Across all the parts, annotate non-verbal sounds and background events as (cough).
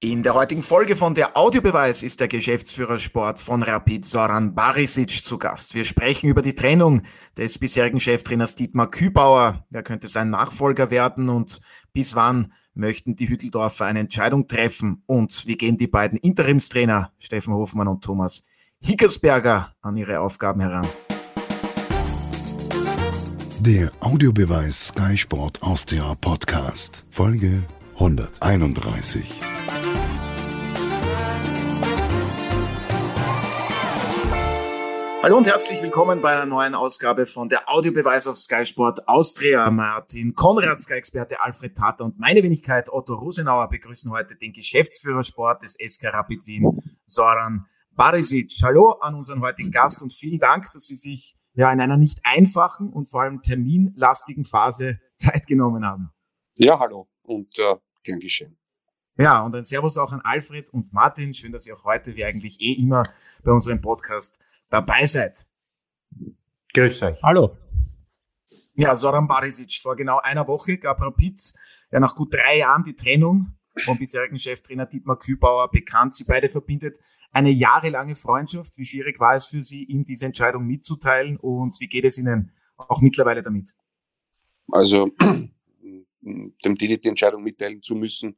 In der heutigen Folge von der Audiobeweis ist der Geschäftsführer Sport von Rapid Soran Barisic zu Gast. Wir sprechen über die Trennung des bisherigen Cheftrainers Dietmar Kübauer. Wer könnte sein Nachfolger werden und bis wann möchten die Hütteldorfer eine Entscheidung treffen? Und wie gehen die beiden Interimstrainer Steffen Hofmann und Thomas Hickersberger an ihre Aufgaben heran? Der Audiobeweis Sky Sport Austria Podcast, Folge 131. Hallo und herzlich willkommen bei einer neuen Ausgabe von der Audiobeweis auf Sky Sport Austria. Martin Konrad, Sky-Experte Alfred Tater und meine Wenigkeit Otto Rosenauer begrüßen heute den Geschäftsführer Sport des SK Rapid Wien, Soran Barisic. Hallo an unseren heutigen Gast und vielen Dank, dass Sie sich ja in einer nicht einfachen und vor allem terminlastigen Phase (laughs) Zeit genommen haben. Ja, hallo und äh, gern geschehen. Ja, und ein Servus auch an Alfred und Martin. Schön, dass ihr auch heute, wie eigentlich eh immer, bei unserem Podcast dabei seid. Grüß euch. Hallo. Ja, Soran Barisic, vor genau einer Woche gab Rapid ja nach gut drei Jahren die Trennung vom bisherigen Cheftrainer Dietmar Kübauer bekannt. Sie beide verbindet eine jahrelange Freundschaft. Wie schwierig war es für Sie, ihm diese Entscheidung mitzuteilen und wie geht es Ihnen auch mittlerweile damit? Also (clears throat) dem Didi die Entscheidung mitteilen zu müssen,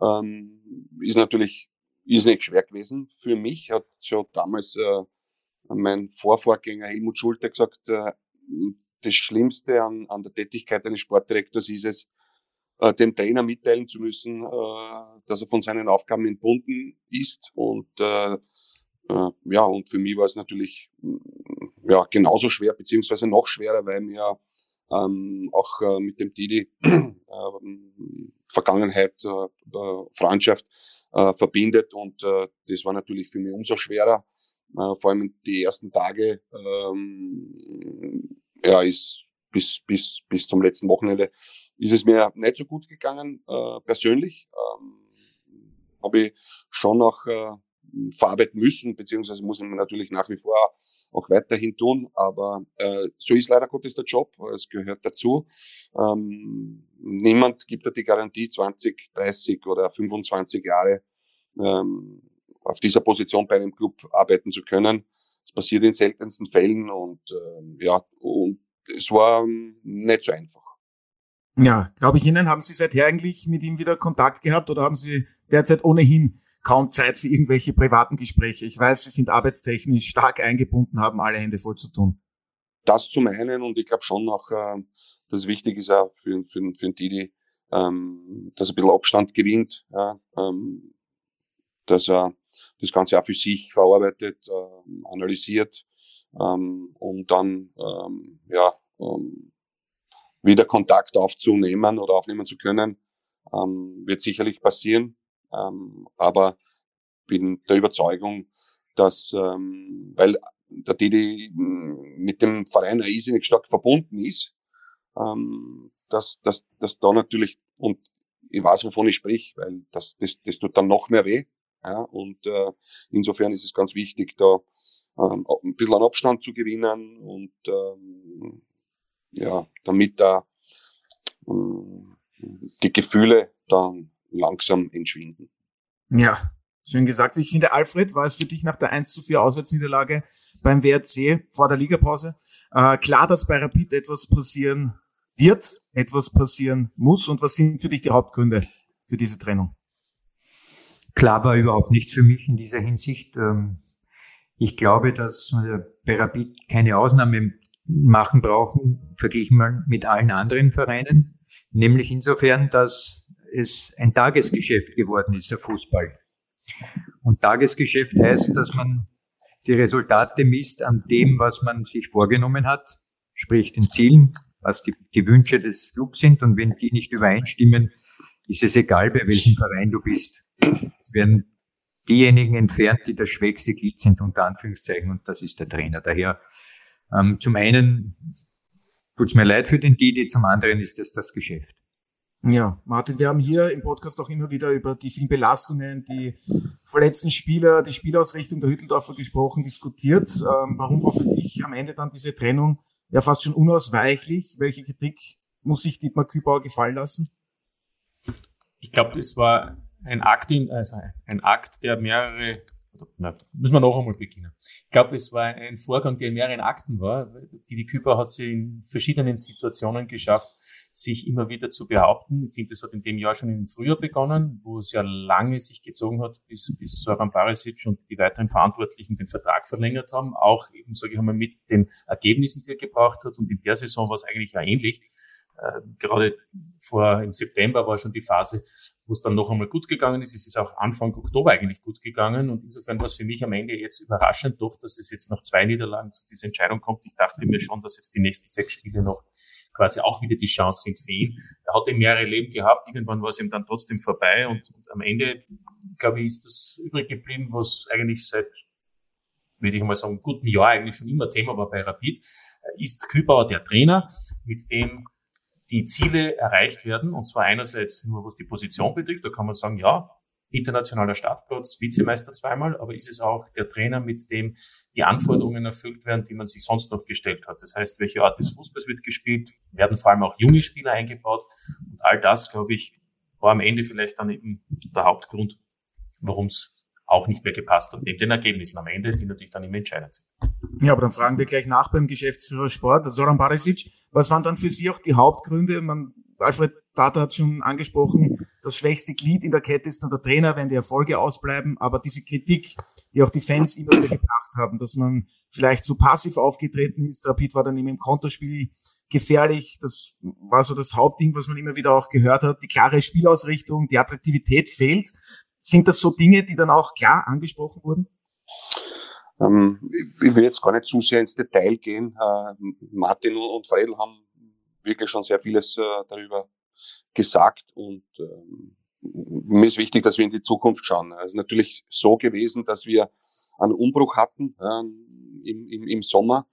ähm, ist natürlich ist nicht schwer gewesen. Für mich hat schon damals äh, mein Vorvorgänger Helmut Schulte gesagt, äh, das Schlimmste an, an der Tätigkeit eines Sportdirektors ist es, äh, dem Trainer mitteilen zu müssen, äh, dass er von seinen Aufgaben entbunden ist. Und ja, und für mich war es natürlich ja genauso schwer, beziehungsweise noch schwerer, weil mir ähm, auch äh, mit dem Didi äh, Vergangenheit, Freundschaft verbindet. Und das war natürlich für mich umso schwerer. Vor allem die ersten Tage ähm, ja, ist bis, bis, bis zum letzten Wochenende ist es mir nicht so gut gegangen, äh, persönlich. Ähm, Habe ich schon noch äh, verarbeiten müssen, beziehungsweise muss man natürlich nach wie vor auch weiterhin tun. Aber äh, so ist leider Gottes der Job. Es gehört dazu. Ähm, niemand gibt da die Garantie 20, 30 oder 25 Jahre ähm, auf dieser Position bei einem Club arbeiten zu können. Es passiert in seltensten Fällen und äh, ja, und es war ähm, nicht so einfach. Ja, glaube ich Ihnen, haben Sie seither eigentlich mit ihm wieder Kontakt gehabt oder haben Sie derzeit ohnehin kaum Zeit für irgendwelche privaten Gespräche? Ich weiß, Sie sind arbeitstechnisch stark eingebunden, haben alle Hände voll zu tun. Das zum einen und ich glaube schon noch, äh, dass es wichtig ist auch für, für, für den Didi, ähm, dass er ein bisschen Abstand gewinnt, ja, ähm, dass er das Ganze auch für sich verarbeitet, äh, analysiert, ähm, um dann ähm, ja, ähm, wieder Kontakt aufzunehmen oder aufnehmen zu können, ähm, wird sicherlich passieren. Ähm, aber bin der Überzeugung, dass, ähm, weil der Didi mit dem Verein riesig stark verbunden ist, ähm, dass, dass, dass da natürlich, und ich weiß, wovon ich sprich, weil das, das, das tut dann noch mehr weh. Ja, und äh, insofern ist es ganz wichtig, da ähm, ein bisschen an Abstand zu gewinnen und ähm, ja, damit da ähm, die Gefühle dann langsam entschwinden. Ja, schön gesagt. Ich finde, Alfred, war es für dich nach der 1 zu 4 Auswärtsniederlage beim WRC vor der Ligapause äh, klar, dass bei Rapid etwas passieren wird, etwas passieren muss und was sind für dich die Hauptgründe für diese Trennung? Klar war überhaupt nichts für mich in dieser Hinsicht. Ähm, ich glaube, dass bei Rapid keine Ausnahme machen brauchen, verglichen mal mit allen anderen Vereinen. Nämlich insofern, dass es ein Tagesgeschäft geworden ist, der Fußball. Und Tagesgeschäft heißt, dass man die Resultate misst an dem, was man sich vorgenommen hat, sprich den Zielen, was die, die Wünsche des Clubs sind. Und wenn die nicht übereinstimmen, ist es egal, bei welchem Verein du bist. Es werden diejenigen entfernt, die das schwächste Glied sind, unter Anführungszeichen, und das ist der Trainer. Daher, ähm, zum einen tut's mir leid für den Didi, zum anderen ist es das Geschäft. Ja, Martin, wir haben hier im Podcast auch immer wieder über die vielen Belastungen, die verletzten Spieler, die Spielausrichtung der Hütteldorfer gesprochen, diskutiert. Ähm, warum war für dich am Ende dann diese Trennung ja fast schon unausweichlich? Welche Kritik muss sich Dietmar Kübauer gefallen lassen? Ich glaube, es war ein Akt, in, also ein Akt, der mehrere na, müssen wir noch einmal beginnen. Ich glaube, es war ein Vorgang, der in mehreren Akten war. Die, Küper hat sie in verschiedenen Situationen geschafft, sich immer wieder zu behaupten. Ich finde, das hat in dem Jahr schon im Frühjahr begonnen, wo es ja lange sich gezogen hat, bis, bis Soran Barisic und die weiteren Verantwortlichen den Vertrag verlängert haben. Auch eben, sage ich einmal, mit den Ergebnissen, die er gebracht hat. Und in der Saison war es eigentlich ja ähnlich. Äh, gerade vor im September war schon die Phase, wo es dann noch einmal gut gegangen ist. Es ist auch Anfang Oktober eigentlich gut gegangen und insofern war es für mich am Ende jetzt überraschend doch, dass es jetzt nach zwei Niederlagen zu dieser Entscheidung kommt. Ich dachte mir schon, dass jetzt die nächsten sechs Spiele noch quasi auch wieder die Chance sind für ihn. Er hat eben mehrere Leben gehabt, irgendwann war es ihm dann trotzdem vorbei und, und am Ende, glaube ich, ist das übrig geblieben, was eigentlich seit würde ich mal sagen, guten Jahr eigentlich schon immer Thema war bei Rapid, ist Kübauer der Trainer, mit dem die Ziele erreicht werden. Und zwar einerseits nur, was die Position betrifft. Da kann man sagen, ja, internationaler Startplatz, Vizemeister zweimal, aber ist es auch der Trainer, mit dem die Anforderungen erfüllt werden, die man sich sonst noch gestellt hat. Das heißt, welche Art des Fußballs wird gespielt, werden vor allem auch junge Spieler eingebaut. Und all das, glaube ich, war am Ende vielleicht dann eben der Hauptgrund, warum es auch nicht mehr gepasst hat, neben den Ergebnissen am Ende, die natürlich dann immer entscheidend sind. Ja, aber dann fragen wir gleich nach beim Geschäftsführer Sport, Soran Barisic. Was waren dann für Sie auch die Hauptgründe? Man, Alfred Tata hat schon angesprochen, das schwächste Glied in der Kette ist dann der Trainer, wenn die Erfolge ausbleiben. Aber diese Kritik, die auch die Fans immer wieder gebracht haben, dass man vielleicht zu passiv aufgetreten ist. Rapid war dann immer im Konterspiel gefährlich. Das war so das Hauptding, was man immer wieder auch gehört hat. Die klare Spielausrichtung, die Attraktivität fehlt. Sind das so Dinge, die dann auch klar angesprochen wurden? Ähm, ich will jetzt gar nicht zu sehr ins Detail gehen. Äh, Martin und Fredel haben wirklich schon sehr vieles äh, darüber gesagt und ähm, mir ist wichtig, dass wir in die Zukunft schauen. Es ist natürlich so gewesen, dass wir einen Umbruch hatten im, im, im Sommer.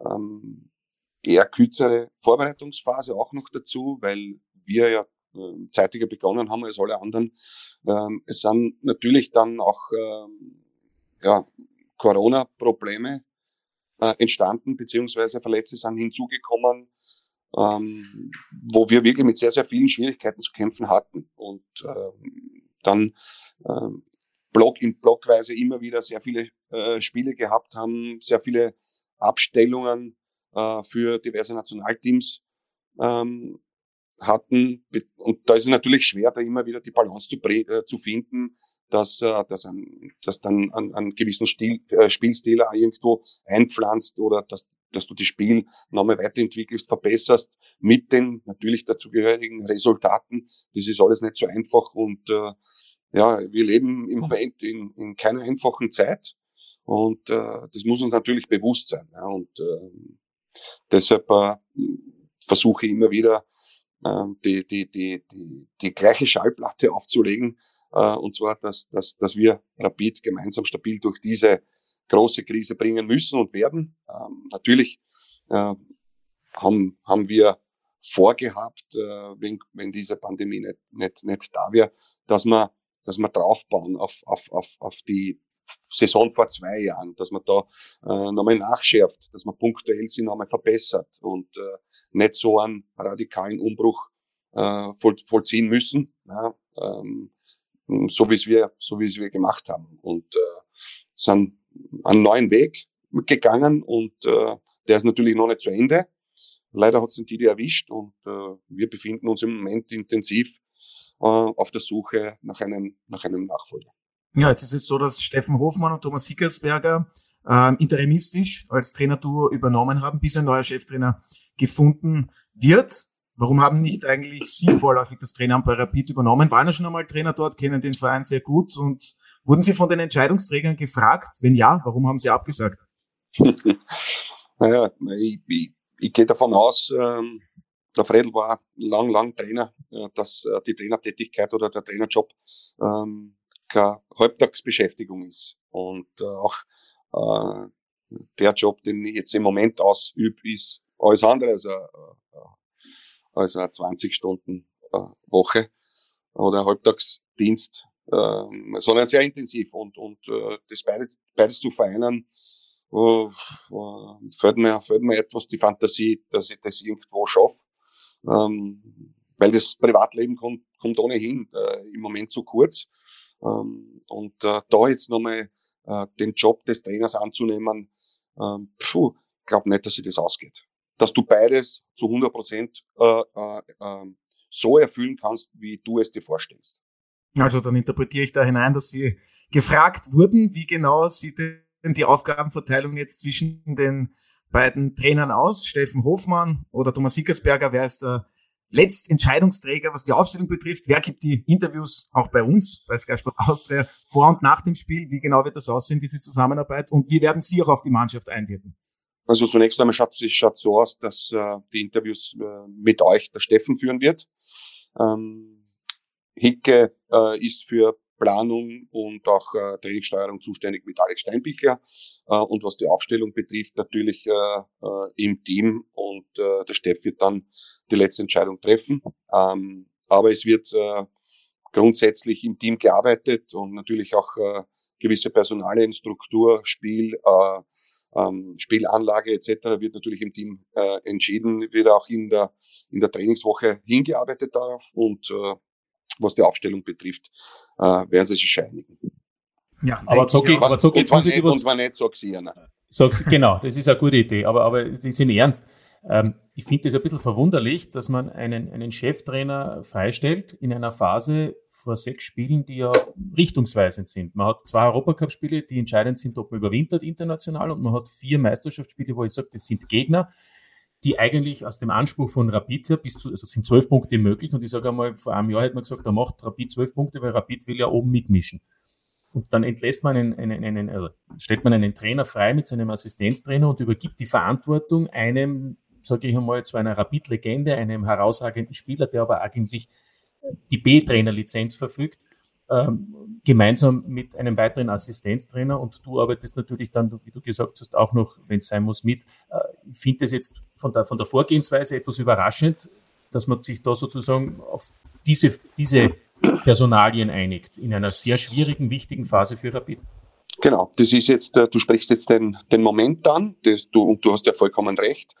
Ähm, eher kürzere Vorbereitungsphase auch noch dazu, weil wir ja äh, zeitiger begonnen haben als alle anderen. Ähm, es sind natürlich dann auch ähm, ja, Corona-Probleme äh, entstanden, beziehungsweise Verletzte sind hinzugekommen, ähm, wo wir wirklich mit sehr, sehr vielen Schwierigkeiten zu kämpfen hatten. Und ähm, dann ähm, Block in Blockweise immer wieder sehr viele äh, Spiele gehabt haben, sehr viele Abstellungen äh, für diverse Nationalteams ähm, hatten. Und da ist es natürlich schwer, da immer wieder die Balance zu, äh, zu finden, dass, äh, dass, ein, dass dann einen, einen gewissen Stil, äh, Spielstil irgendwo einpflanzt oder dass, dass du das Spiel nochmal weiterentwickelst, verbesserst mit den natürlich dazugehörigen Resultaten. Das ist alles nicht so einfach und äh, ja, wir leben im Moment in, in keiner einfachen Zeit und äh, das muss uns natürlich bewusst sein. Ja, und äh, deshalb äh, versuche ich immer wieder ähm, die, die, die, die, die gleiche Schallplatte aufzulegen. Äh, und zwar, dass, dass, dass wir Rapid gemeinsam stabil durch diese große Krise bringen müssen und werden. Ähm, natürlich äh, haben, haben wir vorgehabt, äh, wenn, wenn diese Pandemie nicht, nicht, nicht da wäre, dass wir, dass wir draufbauen auf, auf, auf, auf die Saison vor zwei Jahren, dass man da äh, nochmal nachschärft, dass man punktuell sie nochmal verbessert und äh, nicht so einen radikalen Umbruch äh, voll, vollziehen müssen, ja, ähm, so wie es wir, so wie es wir gemacht haben und äh, sind einen neuen Weg gegangen und äh, der ist natürlich noch nicht zu Ende. Leider hat es den Didi erwischt und äh, wir befinden uns im Moment intensiv äh, auf der Suche nach einem, nach einem Nachfolger. Ja, jetzt ist es so, dass Steffen Hofmann und Thomas Sickersberger ähm, interimistisch als Trainerduo übernommen haben, bis ein neuer Cheftrainer gefunden wird. Warum haben nicht eigentlich Sie vorläufig das Traineramt bei Rapid übernommen? Waren ja schon einmal Trainer dort, kennen den Verein sehr gut und wurden Sie von den Entscheidungsträgern gefragt? Wenn ja, warum haben Sie abgesagt? (laughs) naja, ich, ich, ich gehe davon aus, ähm, der Fredel war lang, lang Trainer, äh, dass äh, die Trainertätigkeit oder der Trainerjob ähm, keine Halbtagsbeschäftigung ist. Und äh, auch äh, der Job, den ich jetzt im Moment ausübe, ist alles andere als eine, als eine 20 Stunden äh, Woche oder Halbtagsdienst, äh, sondern sehr intensiv und, und äh, das beides, beides zu vereinen, äh, äh, fällt, mir, fällt mir etwas die Fantasie, dass ich das irgendwo schaffe. Ähm, weil das Privatleben kommt, kommt ohnehin äh, im Moment zu kurz. Ähm, und äh, da jetzt nochmal äh, den Job des Trainers anzunehmen, ähm, puh, glaube nicht, dass sich das ausgeht. Dass du beides zu 100 Prozent äh, äh, äh, so erfüllen kannst, wie du es dir vorstellst. Also dann interpretiere ich da hinein, dass Sie gefragt wurden, wie genau sieht denn die Aufgabenverteilung jetzt zwischen den beiden Trainern aus? Steffen Hofmann oder Thomas Sickersberger, wer ist der Letztentscheidungsträger, was die Aufstellung betrifft? Wer gibt die Interviews auch bei uns, bei Sky Sport Austria, vor und nach dem Spiel? Wie genau wird das aussehen, diese Zusammenarbeit? Und wie werden Sie auch auf die Mannschaft einwirken? Also zunächst einmal schaut es schaut so aus, dass äh, die Interviews äh, mit euch der Steffen führen wird. Ähm, Hicke äh, ist für Planung und auch äh, Trainingssteuerung zuständig mit Alex Steinbichler. Äh, und was die Aufstellung betrifft, natürlich äh, äh, im Team und äh, der Steff wird dann die letzte Entscheidung treffen. Ähm, aber es wird äh, grundsätzlich im Team gearbeitet und natürlich auch äh, gewisse Personalien, Struktur, Spiel, äh, ähm, Spielanlage etc. wird natürlich im Team äh, entschieden, wird auch in der, in der Trainingswoche hingearbeitet darauf und äh, was die Aufstellung betrifft, äh, werden sie sich einigen. Ja, aber so geht, aber so geht's und, nicht, und zwar nicht sag's ihr. Sag's, genau, das ist eine gute Idee, aber, aber Sie sind ernst. Ähm, ich finde es ein bisschen verwunderlich, dass man einen, einen Cheftrainer freistellt in einer Phase vor sechs Spielen, die ja richtungsweisend sind. Man hat zwei Europacup-Spiele, die entscheidend sind, ob man überwintert international und man hat vier Meisterschaftsspiele, wo ich sage, das sind Gegner, die eigentlich aus dem Anspruch von Rapid her bis zu, also sind zwölf Punkte möglich und ich sage einmal, vor einem Jahr hätte man gesagt, da macht Rapid zwölf Punkte, weil Rapid will ja oben mitmischen. Und dann entlässt man einen, einen, einen also stellt man einen Trainer frei mit seinem Assistenztrainer und übergibt die Verantwortung einem, sage ich einmal, zu einer Rapid-Legende, einem herausragenden Spieler, der aber eigentlich die B-Trainer-Lizenz verfügt ähm, gemeinsam mit einem weiteren Assistenztrainer und du arbeitest natürlich dann, wie du gesagt hast, auch noch, wenn es sein muss, mit. Äh, ich finde es jetzt von der, von der Vorgehensweise etwas überraschend, dass man sich da sozusagen auf diese, diese Personalien einigt in einer sehr schwierigen, wichtigen Phase für Rapid. Genau, das ist jetzt, äh, du sprichst jetzt den, den Moment an, das, du, und du hast ja vollkommen recht.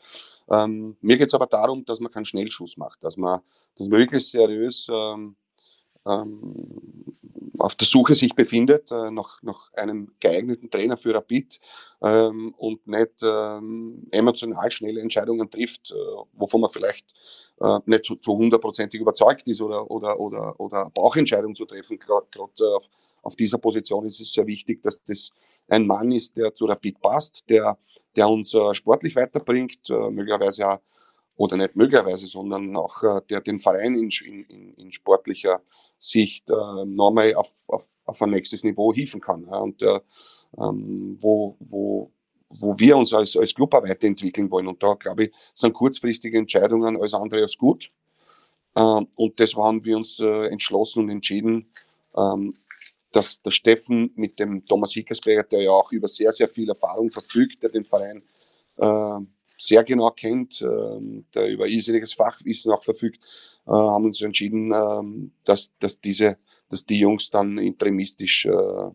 Ähm, mir geht es aber darum, dass man keinen Schnellschuss macht, dass man, dass man wirklich seriös ähm, ähm, auf der Suche sich befindet äh, nach, nach einem geeigneten Trainer für Rapid ähm, und nicht ähm, emotional schnelle Entscheidungen trifft, äh, wovon man vielleicht äh, nicht zu, hundertprozentig überzeugt ist oder, oder, oder, oder Bauchentscheidungen zu treffen. Gerade auf, auf dieser Position ist es sehr wichtig, dass das ein Mann ist, der zu Rapid passt, der, der uns äh, sportlich weiterbringt, äh, möglicherweise auch oder nicht möglicherweise, sondern auch äh, der den Verein in, in, in sportlicher Sicht äh, nochmal auf, auf, auf ein nächstes Niveau hieven kann. Ja, und äh, ähm, wo, wo, wo wir uns als, als Club auch weiterentwickeln wollen. Und da, glaube ich, sind kurzfristige Entscheidungen alles andere als gut. Ähm, und das haben wir uns äh, entschlossen und entschieden, ähm, dass der Steffen mit dem Thomas Hickersberger, der ja auch über sehr, sehr viel Erfahrung verfügt, der den Verein äh, sehr genau kennt, ähm, der über irrsinniges Fachwissen auch verfügt, äh, haben uns entschieden, ähm, dass, dass, diese, dass die Jungs dann interimistisch äh,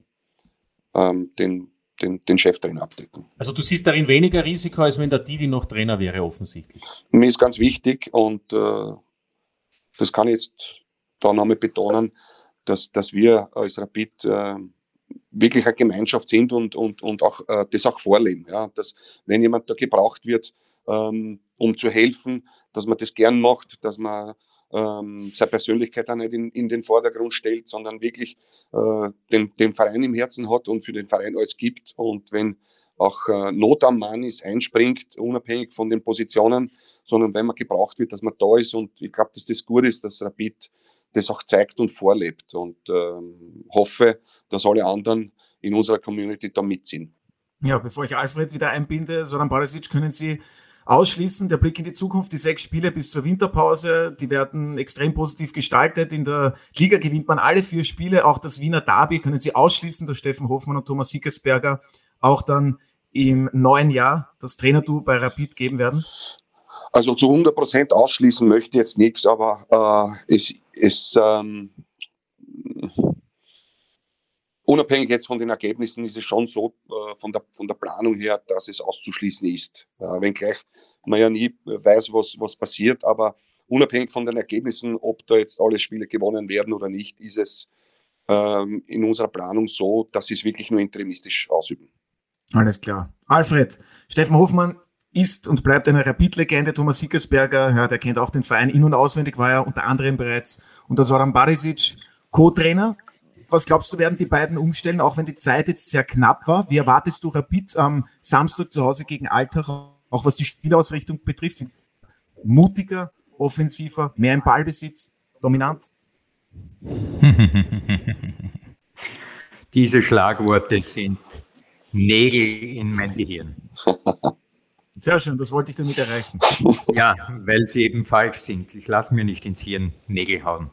ähm, den, den, den Cheftrainer abdecken. Also du siehst darin weniger Risiko, als wenn der Didi noch Trainer wäre, offensichtlich. Mir ist ganz wichtig und äh, das kann ich jetzt da nochmal betonen, dass, dass wir als Rapid äh, wirklich eine Gemeinschaft sind und, und, und auch äh, das auch vorleben. Ja? Dass wenn jemand da gebraucht wird, ähm, um zu helfen, dass man das gern macht, dass man ähm, seine Persönlichkeit auch nicht in, in den Vordergrund stellt, sondern wirklich äh, den, den Verein im Herzen hat und für den Verein alles gibt. Und wenn auch äh, Not am Mann ist, einspringt, unabhängig von den Positionen, sondern wenn man gebraucht wird, dass man da ist. Und ich glaube, dass das gut ist, dass Rapid das auch zeigt und vorlebt und ähm, hoffe, dass alle anderen in unserer Community da mitziehen. Ja, bevor ich Alfred wieder einbinde, Soran Barisic, können Sie ausschließen, der Blick in die Zukunft, die sechs Spiele bis zur Winterpause, die werden extrem positiv gestaltet. In der Liga gewinnt man alle vier Spiele, auch das Wiener Derby können Sie ausschließen, dass Steffen Hofmann und Thomas Sickersberger auch dann im neuen Jahr das Trainerduo bei Rapid geben werden? Also zu 100 Prozent ausschließen möchte ich jetzt nichts, aber äh, es ist ähm, unabhängig jetzt von den Ergebnissen ist es schon so äh, von, der, von der Planung her, dass es auszuschließen ist. Äh, wenngleich man ja nie weiß, was, was passiert, aber unabhängig von den Ergebnissen, ob da jetzt alle Spiele gewonnen werden oder nicht, ist es ähm, in unserer Planung so, dass sie es wirklich nur interimistisch ausüben. Alles klar. Alfred, Steffen Hofmann ist und bleibt eine Rapid-Legende. Thomas Sickersberger, ja, der kennt auch den Verein in- und auswendig, war ja unter anderem bereits unter Soran Barisic Co-Trainer. Was glaubst du, werden die beiden umstellen, auch wenn die Zeit jetzt sehr knapp war? Wie erwartest du Rapid am Samstag zu Hause gegen Alltag, auch was die Spielausrichtung betrifft? Mutiger, offensiver, mehr im Ballbesitz, dominant? (laughs) Diese Schlagworte sind Nägel in mein Gehirn. (laughs) Sehr schön, das wollte ich damit erreichen. Ja, weil sie eben falsch sind. Ich lasse mir nicht ins Hirn Nägel hauen.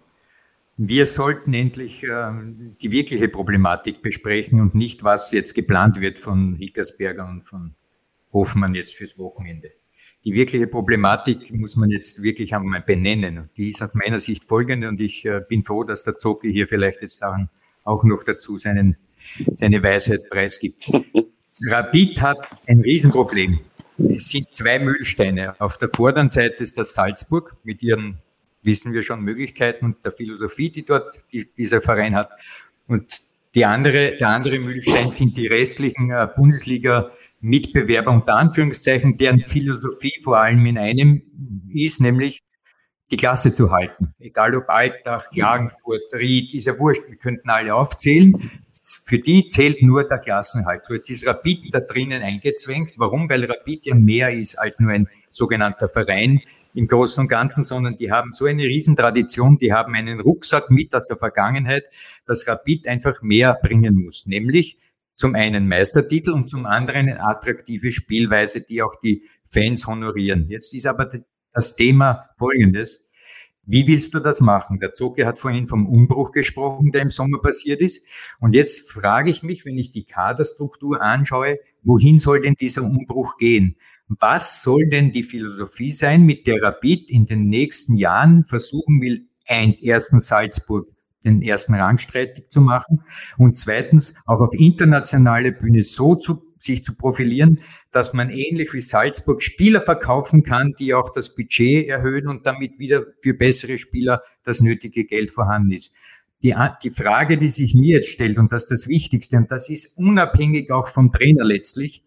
Wir sollten endlich äh, die wirkliche Problematik besprechen und nicht, was jetzt geplant wird von Hickersberger und von Hofmann jetzt fürs Wochenende. Die wirkliche Problematik muss man jetzt wirklich einmal benennen. Die ist aus meiner Sicht folgende und ich äh, bin froh, dass der Zocki hier vielleicht jetzt daran auch noch dazu seinen, seine Weisheit preisgibt. (laughs) Rapid hat ein Riesenproblem. Es sind zwei Mühlsteine. Auf der vorderen Seite ist das Salzburg mit ihren, wissen wir schon, Möglichkeiten und der Philosophie, die dort die, dieser Verein hat. Und die andere, der andere Mühlstein sind die restlichen äh, Bundesliga Mitbewerber unter Anführungszeichen, deren Philosophie vor allem in einem ist, nämlich die Klasse zu halten. Egal ob Alltag, Klagenfurt, Ried, ist ja wurscht, wir könnten alle aufzählen. Für die zählt nur der Klassenhalt. So jetzt ist Rapid da drinnen eingezwängt. Warum? Weil Rapid ja mehr ist als nur ein sogenannter Verein im Großen und Ganzen, sondern die haben so eine Riesentradition, die haben einen Rucksack mit aus der Vergangenheit, dass Rapid einfach mehr bringen muss. Nämlich zum einen Meistertitel und zum anderen eine attraktive Spielweise, die auch die Fans honorieren. Jetzt ist aber das Thema folgendes. Wie willst du das machen? Der Zoke hat vorhin vom Umbruch gesprochen, der im Sommer passiert ist. Und jetzt frage ich mich, wenn ich die Kaderstruktur anschaue, wohin soll denn dieser Umbruch gehen? Was soll denn die Philosophie sein, mit der Rapid in den nächsten Jahren versuchen will, ein, erstens Salzburg den ersten Rang streitig zu machen und zweitens auch auf internationale Bühne so zu sich zu profilieren, dass man ähnlich wie Salzburg Spieler verkaufen kann, die auch das Budget erhöhen und damit wieder für bessere Spieler das nötige Geld vorhanden ist. Die, die Frage, die sich mir jetzt stellt, und das ist das Wichtigste, und das ist unabhängig auch vom Trainer letztlich,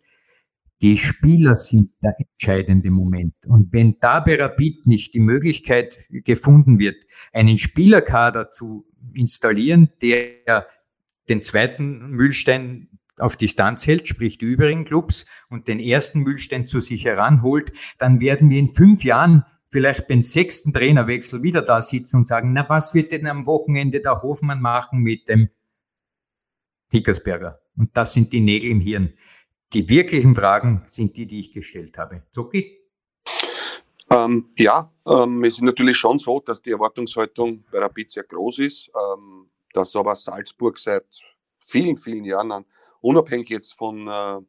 die Spieler sind der entscheidende Moment. Und wenn da bei Rapid nicht die Möglichkeit gefunden wird, einen Spielerkader zu installieren, der den zweiten Mühlstein auf Distanz hält, sprich die übrigen Clubs, und den ersten Mühlstein zu sich heranholt, dann werden wir in fünf Jahren vielleicht beim sechsten Trainerwechsel wieder da sitzen und sagen, na, was wird denn am Wochenende der Hofmann machen mit dem Hickersberger? Und das sind die Nägel im Hirn. Die wirklichen Fragen sind die, die ich gestellt habe. Zucki? Ähm, ja, ähm, es ist natürlich schon so, dass die Erwartungshaltung bei Rapid sehr groß ist, ähm, dass aber Salzburg seit vielen, vielen Jahren an unabhängig jetzt von äh,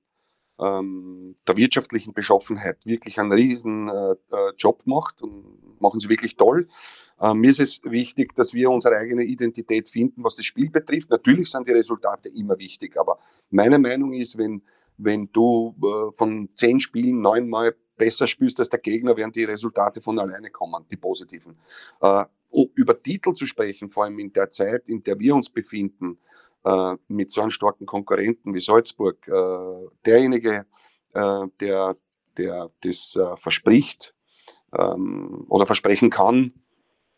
ähm, der wirtschaftlichen Beschaffenheit wirklich einen riesen äh, äh, Job macht und machen sie wirklich toll. Äh, mir ist es wichtig, dass wir unsere eigene Identität finden, was das Spiel betrifft. Natürlich sind die Resultate immer wichtig, aber meine Meinung ist, wenn, wenn du äh, von zehn Spielen neunmal besser spielst als der Gegner, werden die Resultate von alleine kommen, die positiven. Äh, über Titel zu sprechen, vor allem in der Zeit, in der wir uns befinden, äh, mit so einem starken Konkurrenten wie Salzburg, äh, derjenige, äh, der, der das äh, verspricht ähm, oder versprechen kann,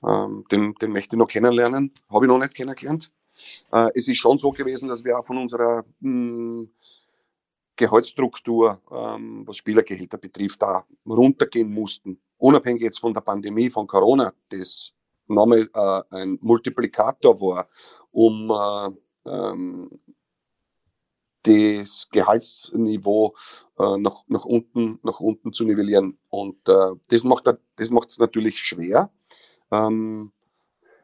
ähm, den, den möchte ich noch kennenlernen. Habe ich noch nicht kennengelernt. Äh, es ist schon so gewesen, dass wir auch von unserer mh, hm, Gehaltsstruktur, ähm, was Spielergehälter betrifft, da runtergehen mussten. Unabhängig jetzt von der Pandemie, von Corona, das nochmal äh, ein Multiplikator war, um äh, ähm, das Gehaltsniveau äh, nach, nach, unten, nach unten zu nivellieren. Und äh, das macht macht natürlich schwer, ähm,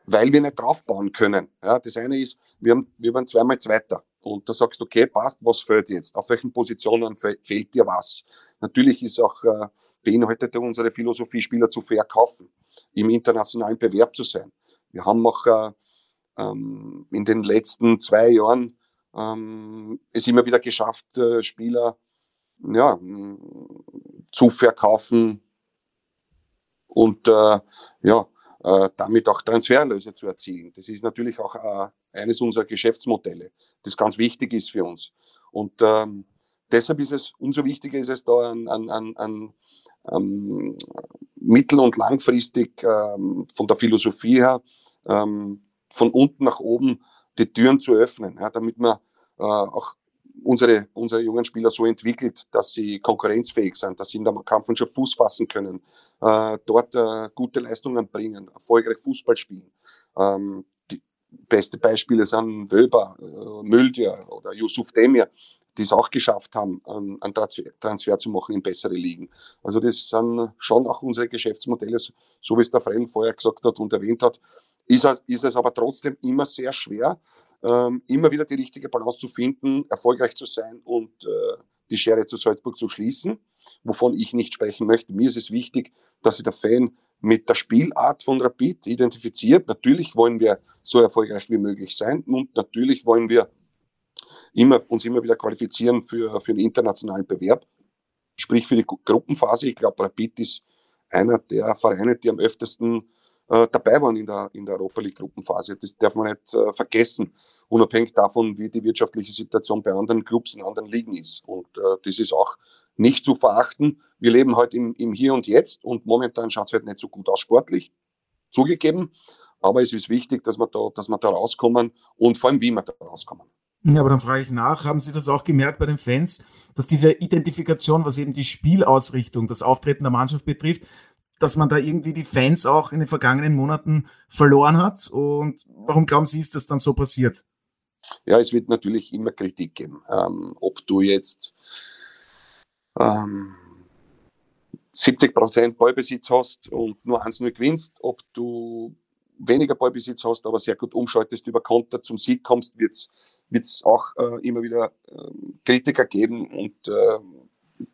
weil wir nicht draufbauen können. Ja, das eine ist, wir, haben, wir waren zweimal Zweiter. Und da sagst du, okay, passt, was fehlt jetzt? Auf welchen Positionen fehlt dir was? Natürlich ist auch, äh, beinhaltet unsere Philosophie, Spieler zu verkaufen, im internationalen Bewerb zu sein. Wir haben auch äh, ähm, in den letzten zwei Jahren ähm, es immer wieder geschafft, äh, Spieler ja, zu verkaufen, und äh, ja, äh, damit auch Transferlöse zu erzielen. Das ist natürlich auch äh, eines unserer Geschäftsmodelle, das ganz wichtig ist für uns. Und ähm, deshalb ist es, umso wichtiger ist es da an, an, an, an ähm, mittel- und langfristig ähm, von der Philosophie her ähm, von unten nach oben die Türen zu öffnen, ja, damit man äh, auch unsere, unsere jungen Spieler so entwickelt, dass sie konkurrenzfähig sind, dass sie in der Kampf schon Fuß fassen können, äh, dort äh, gute Leistungen bringen, erfolgreich Fußball spielen. Ähm, die beste Beispiele sind Wöber, äh, Müldier oder Yusuf Demir, die es auch geschafft haben, einen, einen Transfer, Transfer, zu machen in bessere Ligen. Also das sind schon auch unsere Geschäftsmodelle, so wie es der Frell vorher gesagt hat und erwähnt hat, ist, ist es aber trotzdem immer sehr schwer, ähm, immer wieder die richtige Balance zu finden, erfolgreich zu sein und äh, die Schere zu Salzburg zu schließen, wovon ich nicht sprechen möchte. Mir ist es wichtig, dass sich der Fan mit der Spielart von Rapid identifiziert. Natürlich wollen wir so erfolgreich wie möglich sein und natürlich wollen wir immer, uns immer wieder qualifizieren für, für den internationalen Bewerb, sprich für die Gruppenphase. Ich glaube, Rapid ist einer der Vereine, die am öftesten äh, dabei waren in der, in der Europa League Gruppenphase. Das darf man nicht äh, vergessen, unabhängig davon, wie die wirtschaftliche Situation bei anderen Clubs in anderen Ligen ist. Und äh, das ist auch nicht zu verachten. Wir leben heute im, im Hier und Jetzt und momentan schaut es halt nicht so gut aus sportlich, zugegeben. Aber es ist wichtig, dass wir da, dass wir da rauskommen und vor allem, wie wir da rauskommen. Ja, aber dann frage ich nach, haben Sie das auch gemerkt bei den Fans, dass diese Identifikation, was eben die Spielausrichtung, das Auftreten der Mannschaft betrifft, dass man da irgendwie die Fans auch in den vergangenen Monaten verloren hat? Und warum glauben Sie, ist das dann so passiert? Ja, es wird natürlich immer Kritik geben. Ähm, ob du jetzt ähm, 70 Prozent Ballbesitz hast und nur eins nur gewinnst, ob du weniger Ballbesitz hast, aber sehr gut umschaltest, über Konter zum Sieg kommst, wird es auch äh, immer wieder äh, Kritiker geben und äh,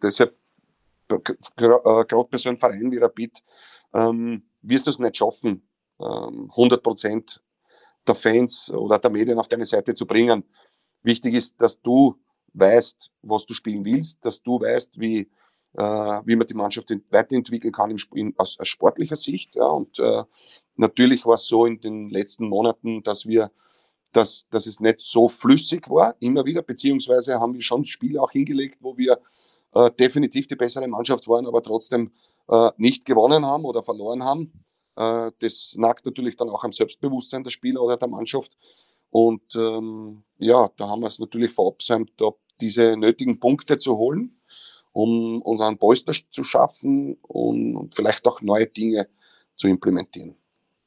deshalb gerade bei so einem Verein wie Rapid, ähm, wirst du es nicht schaffen, ähm, 100 Prozent der Fans oder der Medien auf deine Seite zu bringen. Wichtig ist, dass du weißt, was du spielen willst, dass du weißt, wie, äh, wie man die Mannschaft weiterentwickeln kann im, in, aus, aus sportlicher Sicht. Ja. Und äh, natürlich war es so in den letzten Monaten, dass wir dass, dass es nicht so flüssig war, immer wieder, beziehungsweise haben wir schon Spiele auch hingelegt, wo wir äh, definitiv die bessere Mannschaft waren, aber trotzdem äh, nicht gewonnen haben oder verloren haben. Äh, das nagt natürlich dann auch am Selbstbewusstsein der Spieler oder der Mannschaft. Und ähm, ja, da haben wir es natürlich verabsäumt, diese nötigen Punkte zu holen, um unseren Polster zu schaffen und vielleicht auch neue Dinge zu implementieren.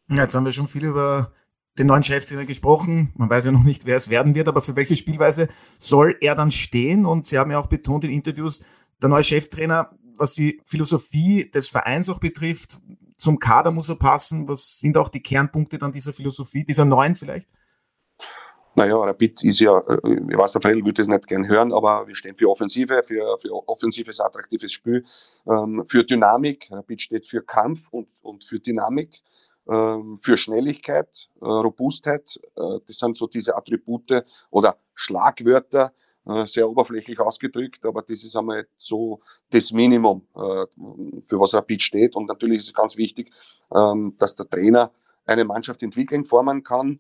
Ja, jetzt haben wir schon viel über den neuen Cheftrainer gesprochen. Man weiß ja noch nicht, wer es werden wird, aber für welche Spielweise soll er dann stehen? Und Sie haben ja auch betont in Interviews, der neue Cheftrainer, was die Philosophie des Vereins auch betrifft, zum Kader muss er passen. Was sind auch die Kernpunkte dann dieser Philosophie, dieser neuen vielleicht? Naja, Rapid ist ja, äh, ich weiß, der Fredel würde es nicht gern hören, aber wir stehen für Offensive, für, für offensives, attraktives Spiel, ähm, für Dynamik. Rapid steht für Kampf und, und für Dynamik. Ähm, für Schnelligkeit, äh, Robustheit. Äh, das sind so diese Attribute oder Schlagwörter, äh, sehr oberflächlich ausgedrückt, aber das ist einmal so das Minimum, für was Rapid steht. Und natürlich ist es ganz wichtig, ähm, dass der Trainer eine Mannschaft entwickeln, formen kann,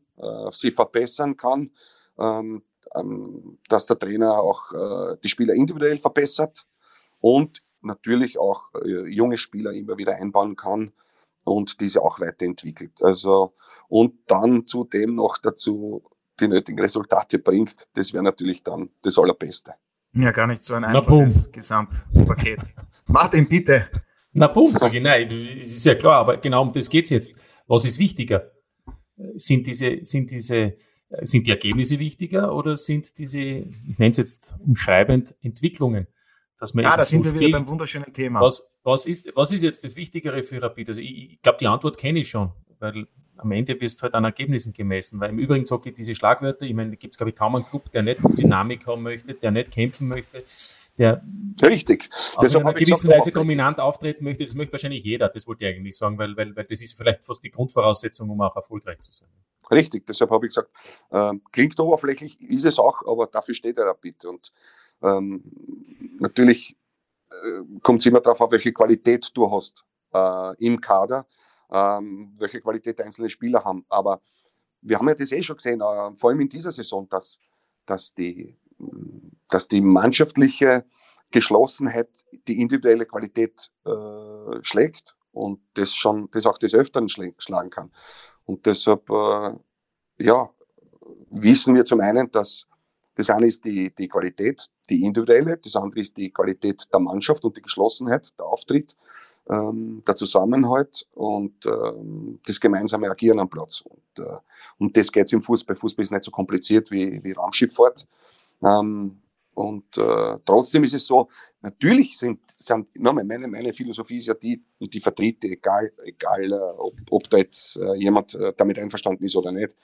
sie verbessern kann, ähm, dass der Trainer auch die Spieler individuell verbessert und natürlich auch junge Spieler immer wieder einbauen kann, und diese auch weiterentwickelt. Also, und dann zudem noch dazu die nötigen Resultate bringt, das wäre natürlich dann das Allerbeste. Ja, gar nicht so ein einfaches Gesamtpaket. Martin, bitte. Na, Punkt, sage ich. Nein, es ist ja klar, aber genau um das geht's jetzt. Was ist wichtiger? Sind diese, sind diese, sind die Ergebnisse wichtiger oder sind diese, ich nenne es jetzt umschreibend, Entwicklungen? Dass man ja, da sind wir wieder beim wunderschönen Thema. Was, was ist, was ist jetzt das Wichtigere für Rapid? Also ich, ich glaube, die Antwort kenne ich schon, weil am Ende wirst du halt an Ergebnissen gemessen. Weil im Übrigen sage ich diese Schlagwörter, ich meine, da gibt es, glaube ich, kaum einen Club, der nicht Dynamik haben möchte, der nicht kämpfen möchte, der Richtig. Auch in einer gewissen Weise dominant auftreten möchte, das möchte wahrscheinlich jeder, das wollte ich eigentlich sagen, weil, weil, weil das ist vielleicht fast die Grundvoraussetzung, um auch erfolgreich zu sein. Richtig, deshalb habe ich gesagt, äh, klingt oberflächlich, ist es auch, aber dafür steht er Rapid. Und ähm, natürlich äh, kommt es immer darauf auf, welche Qualität du hast. äh, im Kader, ähm, welche Qualität einzelne Spieler haben. Aber wir haben ja das eh schon gesehen, äh, vor allem in dieser Saison, dass, dass, die, dass die mannschaftliche Geschlossenheit die individuelle Qualität äh, schlägt und das schon, das auch des Öfteren schlagen kann. Und deshalb, äh, ja, wissen wir zum einen, dass das eine ist die, die Qualität, die individuelle, das andere ist die Qualität der Mannschaft und die Geschlossenheit, der Auftritt, ähm, der Zusammenhalt und ähm, das gemeinsame Agieren am Platz. Und äh, um das geht es im Fußball. Fußball ist nicht so kompliziert wie, wie Raumschifffahrt. Ähm, und äh, trotzdem ist es so, natürlich sind, sind meine, meine Philosophie ist ja die, und die vertrete, egal, egal äh, ob, ob da jetzt äh, jemand äh, damit einverstanden ist oder nicht.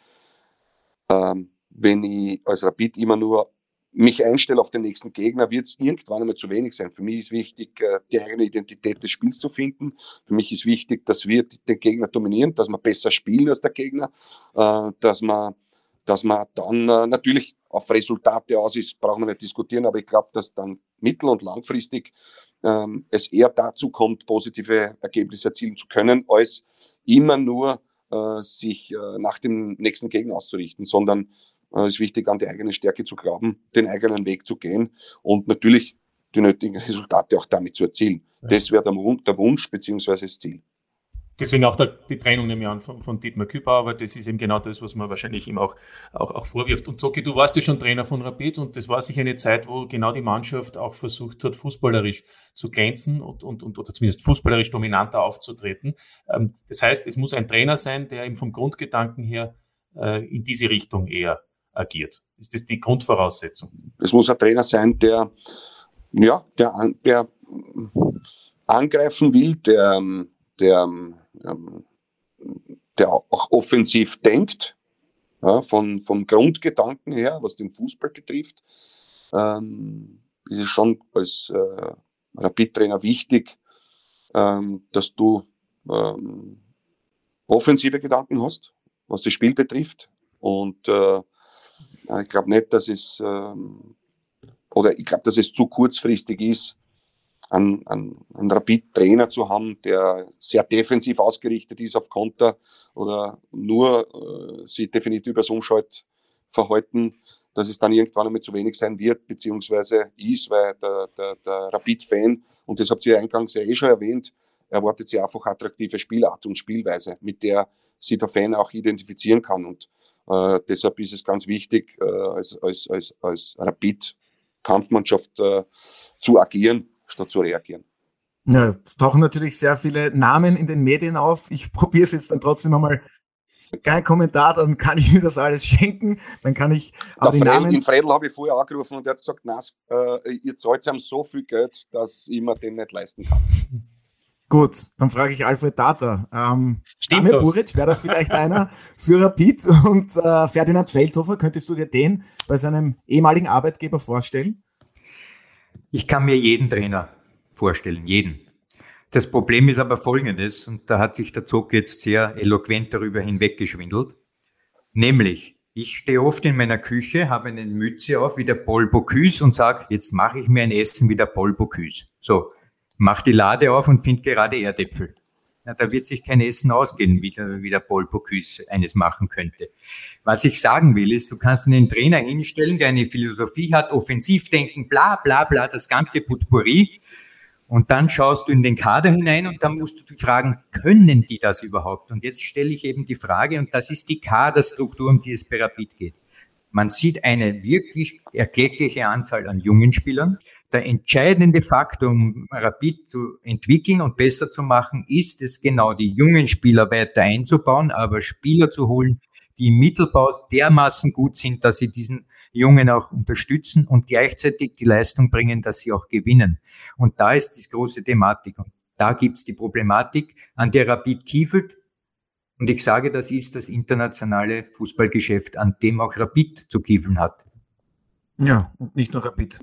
Ähm, wenn ich als Rapid immer nur mich einstelle auf den nächsten Gegner, wird es irgendwann einmal zu wenig sein. Für mich ist wichtig, äh, die eigene Identität des Spiels zu finden. Für mich ist wichtig, dass wir den Gegner dominieren, dass wir besser spielen als der Gegner, äh, dass man, dass man dann äh, natürlich auf Resultate aus ist, brauchen wir nicht diskutieren, aber ich glaube, dass dann mittel- und langfristig ähm, es eher dazu kommt, positive Ergebnisse erzielen zu können, als immer nur äh, sich äh, nach dem nächsten Gegner auszurichten, sondern äh, ist wichtig, an die eigene Stärke zu glauben, den eigenen Weg zu gehen und natürlich die nötigen Resultate auch damit zu erzielen. Ja. Das wäre der, der Wunsch beziehungsweise das Ziel. Deswegen auch der, die Trennung nehme ich an von, von Dietmar Küpper, aber das ist eben genau das, was man wahrscheinlich ihm auch, auch, auch vorwirft. Und Zoki, du warst ja schon Trainer von Rapid und das war sicher eine Zeit, wo genau die Mannschaft auch versucht hat, fußballerisch zu glänzen und, und, und oder zumindest fußballerisch dominanter aufzutreten. Ähm, das heißt, es muss ein Trainer sein, der eben vom Grundgedanken her äh, in diese Richtung eher agiert. Ist das die Grundvoraussetzung? Es muss ein Trainer sein, der, ja, der, der angreifen will, der, der, der auch offensiv denkt, ja, von, vom Grundgedanken her, was den Fußball betrifft, ähm, ist es schon als äh, Rapid-Trainer wichtig, ähm, dass du ähm, offensive Gedanken hast, was das Spiel betrifft. Und äh, ich glaube nicht, dass es, ähm, oder ich glaube, dass es zu kurzfristig ist, einen, einen, einen Rapid-Trainer zu haben, der sehr defensiv ausgerichtet ist auf Konter oder nur äh, sich definitiv übers Umschaltverhalten, dass es dann irgendwann einmal zu wenig sein wird, beziehungsweise ist, weil der, der, der Rapid-Fan, und das habt ihr eingangs ja eh schon erwähnt, erwartet sich einfach attraktive Spielart und Spielweise, mit der sich der Fan auch identifizieren kann. Und äh, deshalb ist es ganz wichtig, äh, als, als, als, als Rapid-Kampfmannschaft äh, zu agieren, statt zu reagieren. Ja, es tauchen natürlich sehr viele Namen in den Medien auf. Ich (laughs) probiere es jetzt dann trotzdem einmal. Kein Kommentar, dann kann ich mir das alles schenken. Dann kann ich auch die Fredl, Namen. Den Fredel habe ich vorher angerufen und er hat gesagt, na, äh, ihr zahlt ihm so viel Geld, dass ich mir den nicht leisten kann. Gut, dann frage ich Alfred Data. Ähm, Stimmt Damir Buric, wäre das vielleicht einer (laughs) für Rapid und äh, Ferdinand Feldhofer, könntest du dir den bei seinem ehemaligen Arbeitgeber vorstellen? Ich kann mir jeden Trainer vorstellen, jeden. Das Problem ist aber folgendes, und da hat sich der Zog jetzt sehr eloquent darüber hinweggeschwindelt, nämlich, ich stehe oft in meiner Küche, habe eine Mütze auf wie der Paul Bocuse und sage, jetzt mache ich mir ein Essen wie der Paul Bocuse. So, mach die Lade auf und find gerade Erdäpfel. Ja, da wird sich kein Essen ausgehen, wie der, wie der Paul Bocuse eines machen könnte. Was ich sagen will, ist, du kannst einen Trainer hinstellen, der eine Philosophie hat, Offensivdenken, bla bla bla, das ganze Potpourri. Und dann schaust du in den Kader hinein und dann musst du dich fragen, können die das überhaupt? Und jetzt stelle ich eben die Frage, und das ist die Kaderstruktur, um die es bei Rapid geht. Man sieht eine wirklich erkleckliche Anzahl an jungen Spielern der entscheidende Faktor, um Rapid zu entwickeln und besser zu machen, ist es genau, die jungen Spieler weiter einzubauen, aber Spieler zu holen, die im Mittelbau dermaßen gut sind, dass sie diesen Jungen auch unterstützen und gleichzeitig die Leistung bringen, dass sie auch gewinnen. Und da ist die große Thematik. Und da gibt's die Problematik, an der Rapid kiefelt. Und ich sage, das ist das internationale Fußballgeschäft, an dem auch Rapid zu kiefeln hat. Ja, nicht nur Rapid.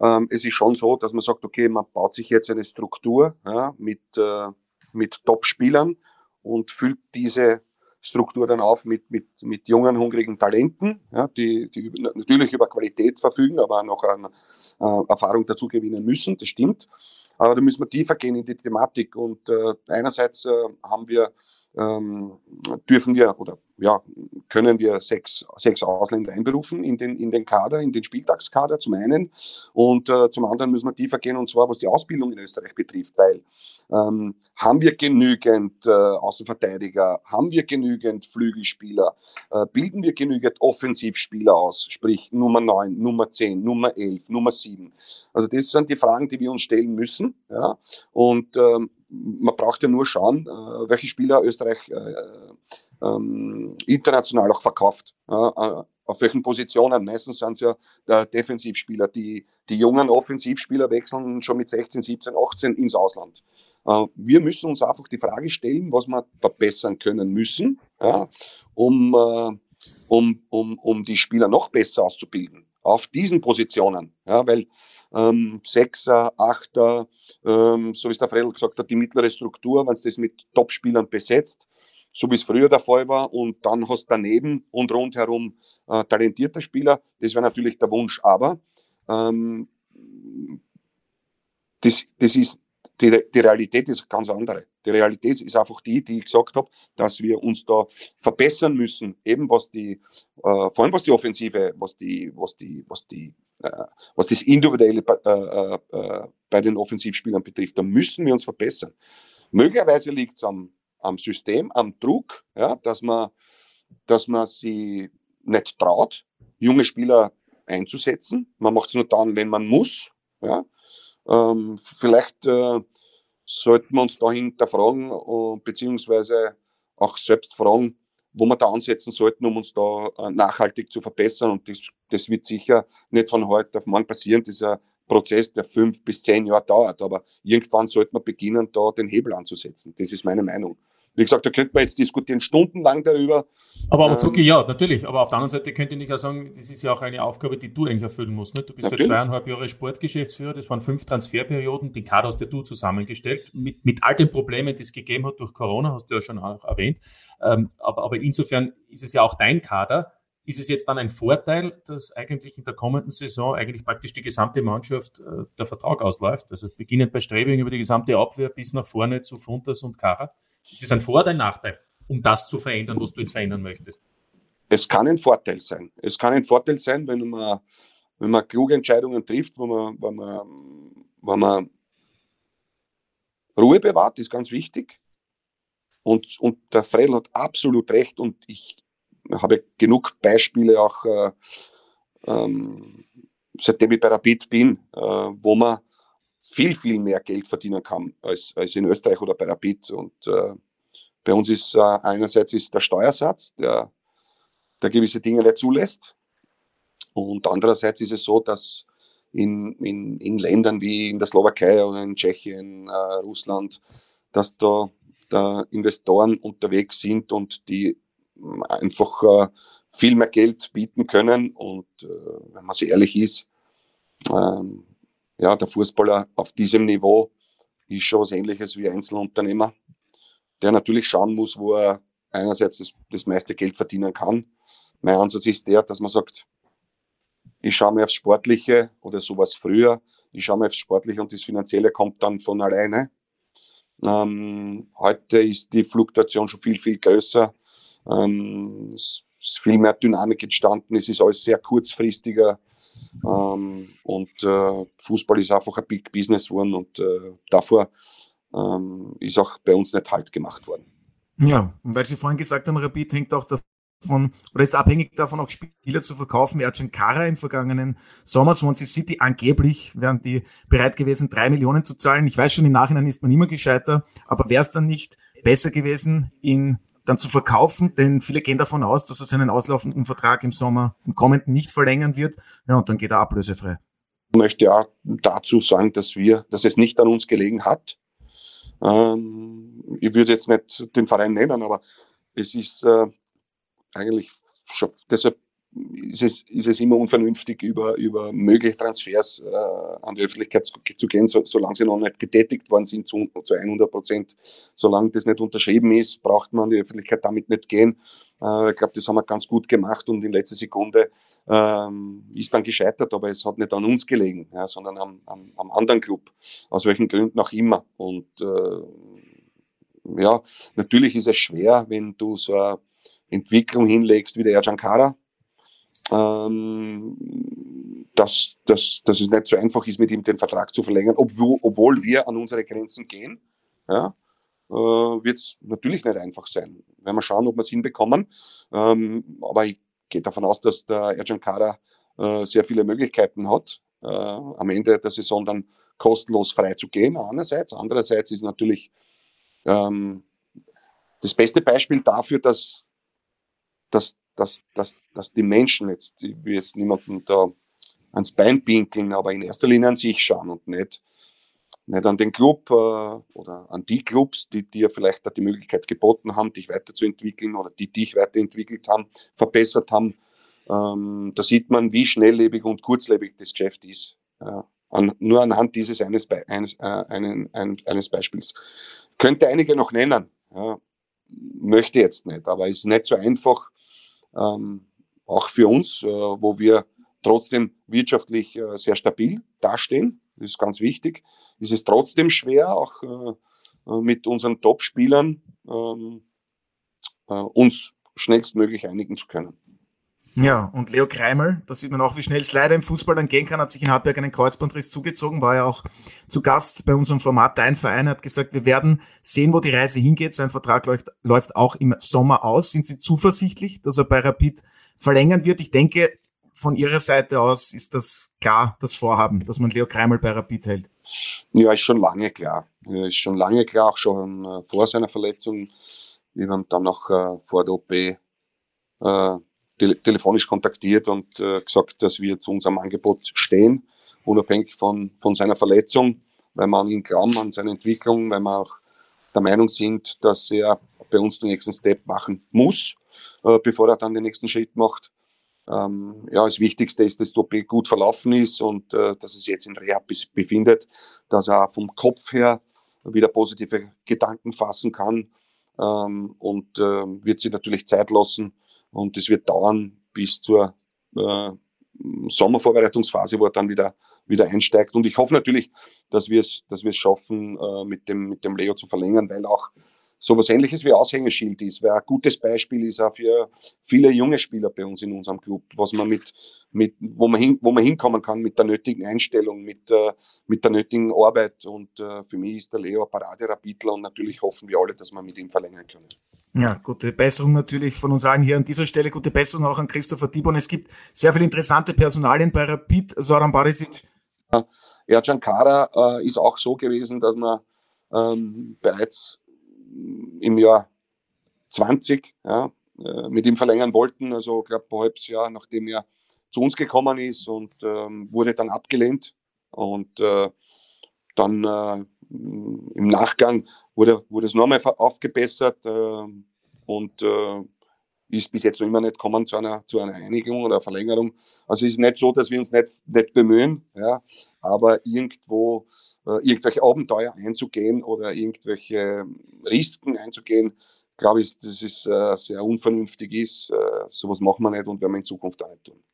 Ähm, es ist schon so, dass man sagt, okay, man baut sich jetzt eine Struktur ja, mit, äh, mit Top-Spielern und füllt diese Struktur dann auf mit, mit, mit jungen, hungrigen Talenten, ja, die, die natürlich über Qualität verfügen, aber noch an äh, Erfahrung dazu gewinnen müssen, das stimmt. Aber da müssen wir tiefer gehen in die Thematik. Und äh, einerseits äh, haben wir ähm, dürfen wir oder ja, können wir sechs, sechs Ausländer einberufen in den, in den Kader, in den Spieltagskader zum einen. Und äh, zum anderen müssen wir tiefer gehen, und zwar was die Ausbildung in Österreich betrifft, weil ähm, haben wir genügend äh, Außenverteidiger, haben wir genügend Flügelspieler, äh, bilden wir genügend Offensivspieler aus, sprich Nummer 9, Nummer 10, Nummer 11, Nummer 7. Also das sind die Fragen, die wir uns stellen müssen. Ja? Und ähm, man braucht ja nur schauen, äh, welche Spieler Österreich äh, ähm, international auch verkauft. Äh, auf welchen Positionen? Meistens sind es ja Defensivspieler. Die, die jungen Offensivspieler wechseln schon mit 16, 17, 18 ins Ausland. Wir müssen uns einfach die Frage stellen, was wir verbessern können müssen, ja, um, um, um, um die Spieler noch besser auszubilden auf diesen Positionen. Ja, weil ähm, Sechser, Achter, ähm, so wie es der Fredel gesagt hat, die mittlere Struktur, wenn es das mit Topspielern besetzt, so wie es früher der Fall war, und dann hast du daneben und rundherum äh, talentierte Spieler, das wäre natürlich der Wunsch, aber ähm, das, das ist die, die Realität ist ganz andere. Die Realität ist einfach die, die ich gesagt habe, dass wir uns da verbessern müssen, eben was die, äh, vor allem was die Offensive, was die, was die, was die, äh, was das Individuelle äh, äh, äh, bei den Offensivspielern betrifft. Da müssen wir uns verbessern. Möglicherweise liegt es am, am System, am Druck, ja, dass man, dass man sie nicht traut, junge Spieler einzusetzen. Man macht es nur dann, wenn man muss. Ja. Ähm, vielleicht äh, sollten wir uns da hinterfragen, äh, beziehungsweise auch selbst fragen, wo wir da ansetzen sollten, um uns da äh, nachhaltig zu verbessern. Und das, das wird sicher nicht von heute auf morgen passieren. Ein Prozess, der fünf bis zehn Jahre dauert. Aber irgendwann sollte man beginnen, da den Hebel anzusetzen. Das ist meine Meinung. Wie gesagt, da könnte man jetzt diskutieren stundenlang darüber. Aber, aber Zucki, ähm, ja, natürlich. Aber auf der anderen Seite könnte ich auch sagen, das ist ja auch eine Aufgabe, die du eigentlich erfüllen musst. Ne? Du bist natürlich. seit zweieinhalb Jahre Sportgeschäftsführer, das waren fünf Transferperioden, den Kader hast ja du zusammengestellt, mit, mit all den Problemen, die es gegeben hat durch Corona, hast du ja schon auch erwähnt. Ähm, aber, aber insofern ist es ja auch dein Kader. Ist es jetzt dann ein Vorteil, dass eigentlich in der kommenden Saison eigentlich praktisch die gesamte Mannschaft äh, der Vertrag ausläuft? Also beginnend bei Strebing über die gesamte Abwehr bis nach vorne zu Funtas und Kara? Ist es ein Vor- oder ein Nachteil, um das zu verändern, was du jetzt verändern möchtest? Es kann ein Vorteil sein. Es kann ein Vorteil sein, wenn man, wenn man kluge Entscheidungen trifft, wo man, wo man, wo man Ruhe bewahrt, ist ganz wichtig. Und, und der Fredel hat absolut recht und ich habe genug Beispiele auch, äh, ähm, seitdem ich bei Rapid bin, äh, wo man viel, viel mehr Geld verdienen kann als, als in Österreich oder bei Rapid. Und äh, bei uns ist äh, einerseits ist der Steuersatz, der, der gewisse Dinge nicht zulässt. Und andererseits ist es so, dass in, in, in Ländern wie in der Slowakei oder in Tschechien, äh, Russland, dass da, da Investoren unterwegs sind und die einfach äh, viel mehr Geld bieten können. Und äh, wenn man so ehrlich ist, ähm, ja, der Fußballer auf diesem Niveau ist schon was ähnliches wie Einzelunternehmer, der natürlich schauen muss, wo er einerseits das, das meiste Geld verdienen kann. Mein Ansatz ist der, dass man sagt, ich schaue mir aufs Sportliche oder sowas früher, ich schaue mir aufs Sportliche und das Finanzielle kommt dann von alleine. Ähm, heute ist die Fluktuation schon viel, viel größer. Ähm, es ist viel mehr Dynamik entstanden, es ist alles sehr kurzfristiger. Ähm, und äh, Fußball ist einfach ein Big Business geworden und äh, davor ähm, ist auch bei uns nicht Halt gemacht worden. Ja, und weil Sie vorhin gesagt haben, Rapid hängt auch davon, oder ist abhängig davon, auch Spieler zu verkaufen. Er schon Kara im vergangenen Sommer, Swansea City, angeblich wären die bereit gewesen, drei Millionen zu zahlen. Ich weiß schon, im Nachhinein ist man immer gescheiter, aber wäre es dann nicht besser gewesen, ihn dann zu verkaufen, denn viele gehen davon aus, dass er seinen auslaufenden Vertrag im Sommer, im kommenden nicht verlängern wird. Ja, und dann geht er ablösefrei. Ich möchte auch dazu sagen, dass wir, dass es nicht an uns gelegen hat. Ähm, ich würde jetzt nicht den Verein nennen, aber es ist äh, eigentlich schon, deshalb ist es, ist es immer unvernünftig, über, über mögliche Transfers äh, an die Öffentlichkeit zu, zu gehen, so, solange sie noch nicht getätigt worden sind zu, zu 100 Prozent. Solange das nicht unterschrieben ist, braucht man an die Öffentlichkeit damit nicht gehen. Äh, ich glaube, das haben wir ganz gut gemacht und in letzter Sekunde ähm, ist dann gescheitert, aber es hat nicht an uns gelegen, ja, sondern am, am, am anderen Club, aus welchen Gründen auch immer. Und äh, ja, natürlich ist es schwer, wenn du so eine Entwicklung hinlegst wie der Erjankara, ähm, dass, dass, dass es nicht so einfach ist, mit ihm den Vertrag zu verlängern, obwohl, obwohl wir an unsere Grenzen gehen. Ja, äh, wird es natürlich nicht einfach sein. Werden wir schauen, ob wir es hinbekommen. Ähm, aber ich gehe davon aus, dass der Ercan Kara äh, sehr viele Möglichkeiten hat, äh, am Ende der Saison dann kostenlos frei zu gehen, einerseits. Andererseits ist natürlich ähm, das beste Beispiel dafür, dass, dass dass, dass, dass die Menschen jetzt, ich will jetzt niemanden da ans Bein pinkeln, aber in erster Linie an sich schauen und nicht, nicht an den Club äh, oder an die Clubs, die dir vielleicht da die Möglichkeit geboten haben, dich weiterzuentwickeln oder die dich weiterentwickelt haben, verbessert haben. Ähm, da sieht man, wie schnelllebig und kurzlebig das Geschäft ist. Äh, an, nur anhand dieses eines, eines, äh, einen, ein, eines Beispiels. Könnte einige noch nennen, ja, möchte jetzt nicht, aber ist nicht so einfach, ähm, auch für uns, äh, wo wir trotzdem wirtschaftlich äh, sehr stabil dastehen. Das ist ganz wichtig. Es ist trotzdem schwer, auch äh, äh mit unseren Top-Spielern ähm, äh, uns schnellstmöglich einigen zu können. Ja, und Leo Kreimel, da sieht man auch, wie schnell es leider im Fußball dann gehen kann, hat sich in Hartberg einen Kreuzbandriss zugezogen, war ja auch zu Gast bei unserem Format. Dein Verein hat gesagt, wir werden sehen, wo die Reise hingeht. Sein Vertrag läuft, läuft auch im Sommer aus. Sind Sie zuversichtlich, dass er bei Rapid verlängern wird? Ich denke, von Ihrer Seite aus ist das klar, das Vorhaben, dass man Leo Kreimel bei Rapid hält. Ja, ist schon lange klar. Ist schon lange klar, auch schon äh, vor seiner Verletzung. Wir haben dann noch äh, vor der OP äh, tele telefonisch kontaktiert und äh, gesagt, dass wir zu unserem Angebot stehen, unabhängig von, von seiner Verletzung, weil wir an ihn glauben, an seine Entwicklung, weil wir auch der Meinung sind, dass er bei uns den nächsten Step machen muss, äh, bevor er dann den nächsten Schritt macht. Ähm, ja, das Wichtigste ist, dass OP gut verlaufen ist und äh, dass es jetzt in Rehab befindet, dass er vom Kopf her wieder positive Gedanken fassen kann ähm, und äh, wird sich natürlich Zeit lassen, und es wird dauern bis zur äh, Sommervorbereitungsphase, wo er dann wieder, wieder einsteigt. Und ich hoffe natürlich, dass wir es, dass schaffen, äh, mit, dem, mit dem Leo zu verlängern, weil auch sowas ähnliches wie Aushängeschild ist, weil ein gutes Beispiel ist auch für viele junge Spieler bei uns in unserem Club, was man mit, mit, wo man hin, wo man hinkommen kann mit der nötigen Einstellung, mit, äh, mit der nötigen Arbeit. Und äh, für mich ist der Leo ein Paraderapitler und natürlich hoffen wir alle, dass wir mit ihm verlängern können. Ja, gute Besserung natürlich von uns allen hier an dieser Stelle. Gute Besserung auch an Christopher Dibon. Es gibt sehr viele interessante Personalien bei Rapid. Soran Barisic. Ja, Ercan Kara äh, ist auch so gewesen, dass wir ähm, bereits im Jahr 20 ja, äh, mit ihm verlängern wollten. Also, ich glaube, ein halbes Jahr, nachdem er zu uns gekommen ist und ähm, wurde dann abgelehnt. Und äh, dann äh, im Nachgang wurde, wurde es nochmal aufgebessert äh, und äh, ist bis jetzt noch immer nicht gekommen zu einer, zu einer Einigung oder Verlängerung. Also es ist nicht so, dass wir uns nicht, nicht bemühen, ja, aber irgendwo äh, irgendwelche Abenteuer einzugehen oder irgendwelche Risiken einzugehen, glaube ich, dass es äh, sehr unvernünftig ist. Äh, sowas machen wir nicht und werden wir in Zukunft auch nicht tun.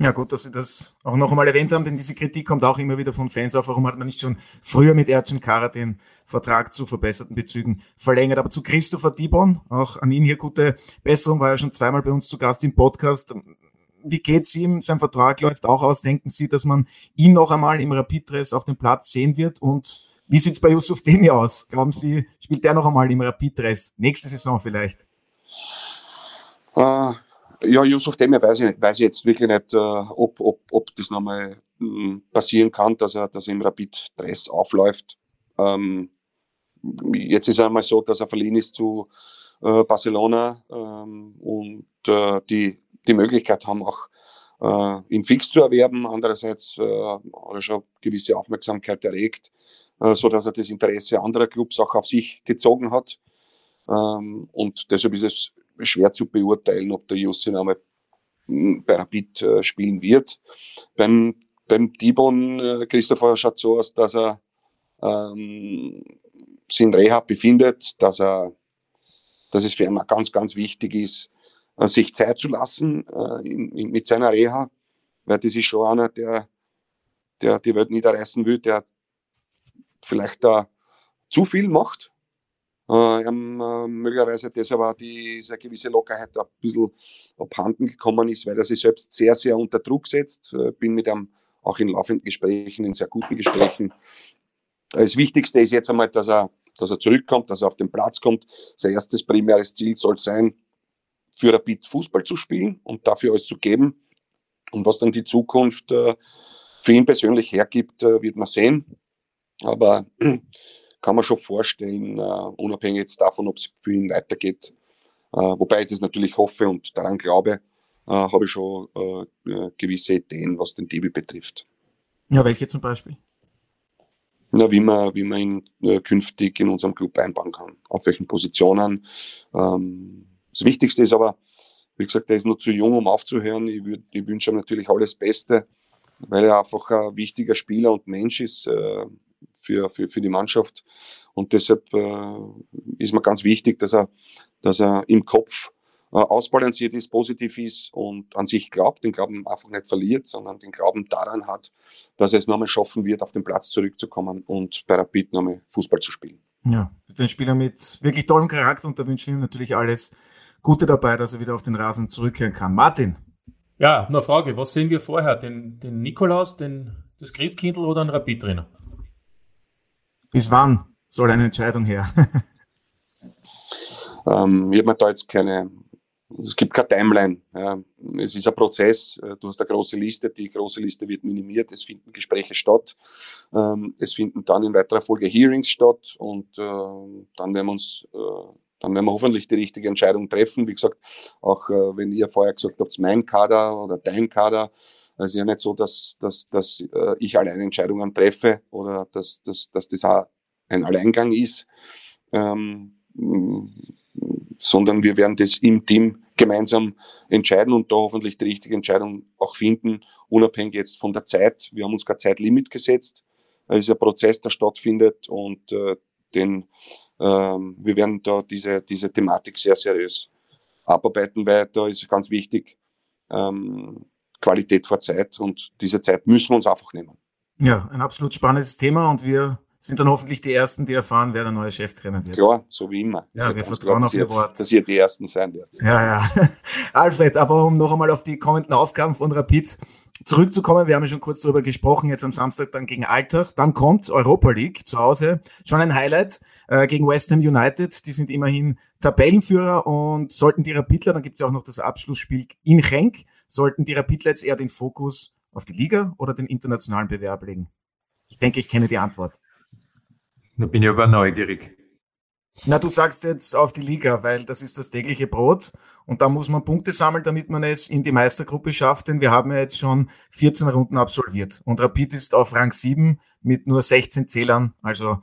Ja, gut, dass Sie das auch noch einmal erwähnt haben, denn diese Kritik kommt auch immer wieder von Fans auf. Warum hat man nicht schon früher mit Ercan Kara den Vertrag zu verbesserten Bezügen verlängert? Aber zu Christopher Dibon, auch an ihn hier gute Besserung, war ja schon zweimal bei uns zu Gast im Podcast. Wie geht's ihm? Sein Vertrag läuft auch aus. Denken Sie, dass man ihn noch einmal im Rapid-Dress auf dem Platz sehen wird? Und wie sieht's bei Yusuf Demi aus? Glauben Sie, spielt der noch einmal im Rapid-Dress? Nächste Saison vielleicht? Uh ja, Yusuf Demir weiß ich, weiß ich jetzt wirklich nicht, äh, ob, ob, ob das nochmal hm, passieren kann, dass er, dass er im Rapid Dress aufläuft. Ähm, jetzt ist er einmal so, dass er verliehen ist zu äh, Barcelona ähm, und äh, die die Möglichkeit haben, auch äh, ihn fix zu erwerben. Andererseits äh, hat er schon gewisse Aufmerksamkeit erregt, äh, so dass er das Interesse anderer Clubs auch auf sich gezogen hat. Ähm, und deshalb ist es schwer zu beurteilen, ob der Jussi einmal bei Rapid äh, spielen wird. Beim, beim Dibon, äh, Christopher schaut so aus, dass er ähm, sich in Rehab befindet, dass er, dass es für ihn ganz, ganz wichtig ist, äh, sich Zeit zu lassen äh, in, in, mit seiner Reha, weil das ist schon einer, der, der die Welt niederreißen will, der vielleicht da zu viel macht. Äh, ähm, äh, möglicherweise deshalb auch diese gewisse Lockerheit ein bisschen abhanden gekommen ist, weil er sich selbst sehr, sehr unter Druck setzt. Äh, bin mit ihm auch in laufenden Gesprächen, in sehr guten Gesprächen. Das Wichtigste ist jetzt einmal, dass er, dass er zurückkommt, dass er auf den Platz kommt. Sein erstes primäres Ziel soll sein, für Rapid Fußball zu spielen und dafür alles zu geben. Und was dann die Zukunft äh, für ihn persönlich hergibt, äh, wird man sehen. Aber kann man schon vorstellen, uh, unabhängig jetzt davon, ob es für ihn weitergeht. Uh, wobei ich das natürlich hoffe und daran glaube, uh, habe ich schon gewisse Ideen, was den Debi betrifft. Ja, welche zum Beispiel? Na, wie man, wie man ihn künftig in unserem Club einbauen kann. Auf welchen Positionen. Ähm, das Wichtigste ist aber, wie gesagt, er ist noch zu jung, um aufzuhören. Ich, würd, ich wünsche ihm natürlich alles Beste, weil er einfach ein wichtiger Spieler und Mensch ist für, für, für die Mannschaft. Und deshalb äh, ist mir ganz wichtig, dass er, dass er im Kopf äh, ausbalanciert ist, positiv ist und an sich glaubt, den Glauben einfach nicht verliert, sondern den Glauben daran hat, dass er es nochmal schaffen wird, auf den Platz zurückzukommen und bei Rapid nochmal Fußball zu spielen. Ja, ein Spieler mit wirklich tollem Charakter und da wünsche ich ihm natürlich alles Gute dabei, dass er wieder auf den Rasen zurückkehren kann. Martin. Ja, nur Frage, was sehen wir vorher? Den, den Nikolaus, den, das Christkindl oder einen Rapid-Trainer? Bis wann soll eine Entscheidung her? (laughs) ähm, ich habe mir da jetzt keine, es gibt keine Timeline. Ja. Es ist ein Prozess. Äh, du hast eine große Liste, die große Liste wird minimiert, es finden Gespräche statt. Ähm, es finden dann in weiterer Folge Hearings statt und äh, dann werden wir uns äh, dann werden wir hoffentlich die richtige Entscheidung treffen. Wie gesagt, auch äh, wenn ihr vorher gesagt habt, mein Kader oder dein Kader, es ist ja nicht so, dass, dass, dass äh, ich alleine Entscheidungen treffe oder dass, dass, dass das auch ein Alleingang ist, ähm, sondern wir werden das im Team gemeinsam entscheiden und da hoffentlich die richtige Entscheidung auch finden, unabhängig jetzt von der Zeit. Wir haben uns kein Zeitlimit gesetzt. Es ist ein Prozess, der stattfindet und äh, den, ähm, wir werden da diese, diese Thematik sehr seriös abarbeiten, weil da ist ganz wichtig, ähm, Qualität vor Zeit und diese Zeit müssen wir uns einfach nehmen. Ja, ein absolut spannendes Thema und wir sind dann hoffentlich die Ersten, die erfahren, wer der neue Cheftrainer wird. Klar, so wie immer. Ja, wir vertrauen klar, auf Ihr Wort. Dass ihr die Ersten sein werdet. Ja, ja. (laughs) Alfred, aber um noch einmal auf die kommenden Aufgaben von Rapid zurückzukommen, wir haben ja schon kurz darüber gesprochen, jetzt am Samstag dann gegen Alltag, dann kommt Europa League zu Hause, schon ein Highlight äh, gegen West Ham United, die sind immerhin Tabellenführer und sollten die Rapidler, dann gibt es ja auch noch das Abschlussspiel in Genk, sollten die Rapidler jetzt eher den Fokus auf die Liga oder den internationalen Bewerb legen? Ich denke, ich kenne die Antwort. Da bin ich aber neugierig. Na, du sagst jetzt auf die Liga, weil das ist das tägliche Brot und da muss man Punkte sammeln, damit man es in die Meistergruppe schafft, denn wir haben ja jetzt schon 14 Runden absolviert und Rapid ist auf Rang 7 mit nur 16 Zählern, also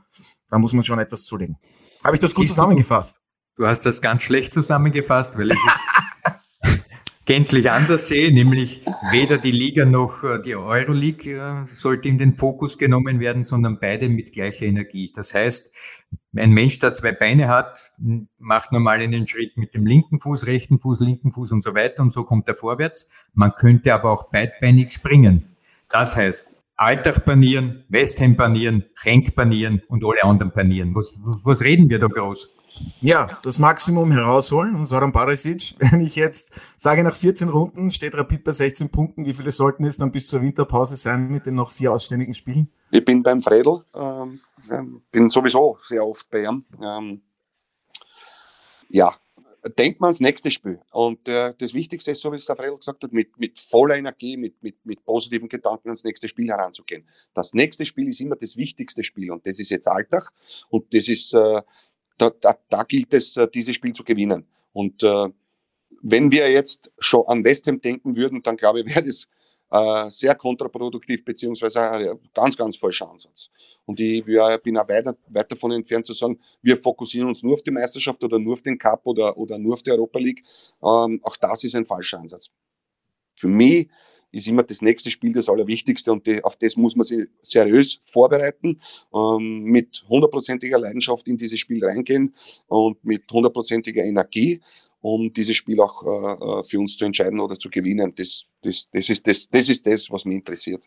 da muss man schon etwas zulegen. Habe ich das gut Siehst zusammengefasst? Du, du hast das ganz schlecht zusammengefasst, weil ich es (laughs) gänzlich anders sehe, nämlich weder die Liga noch äh, die Euroleague äh, sollte in den Fokus genommen werden, sondern beide mit gleicher Energie. Das heißt, ein Mensch, der zwei Beine hat, macht normal einen Schritt mit dem linken Fuß, rechten Fuß, linken Fuß und so weiter und so kommt er vorwärts. Man könnte aber auch beidbeinig springen. Das heißt, Alltag panieren, Westham panieren, Henk panieren und alle anderen panieren. Was, was, was reden wir da groß? Ja, das Maximum herausholen und Soran Barisic, (laughs) wenn ich jetzt sage, nach 14 Runden steht Rapid bei 16 Punkten, wie viele sollten es dann bis zur Winterpause sein mit den noch vier ausständigen Spielen? Ich bin beim Fredel, ähm, ähm bin sowieso sehr oft bei ihm. Ähm, ja, denkt man ans nächste Spiel. Und äh, das Wichtigste ist, so wie es der Fredel gesagt hat, mit, mit voller Energie, mit, mit, mit positiven Gedanken ans nächste Spiel heranzugehen. Das nächste Spiel ist immer das wichtigste Spiel und das ist jetzt Alltag und das ist äh, da, da, da gilt es, äh, dieses Spiel zu gewinnen. Und äh, wenn wir jetzt schon an West Ham denken würden, dann glaube ich, wäre das äh, sehr kontraproduktiv, beziehungsweise ein ganz, ganz falscher Ansatz. Und ich wir, bin auch weit, weit davon entfernt zu sagen, wir fokussieren uns nur auf die Meisterschaft oder nur auf den Cup oder, oder nur auf die Europa League. Ähm, auch das ist ein falscher Ansatz. für mich ist immer das nächste Spiel das Allerwichtigste und auf das muss man sich seriös vorbereiten, ähm, mit hundertprozentiger Leidenschaft in dieses Spiel reingehen und mit hundertprozentiger Energie, um dieses Spiel auch äh, äh, für uns zu entscheiden oder zu gewinnen. Das, das, das, ist das, das ist das, was mich interessiert.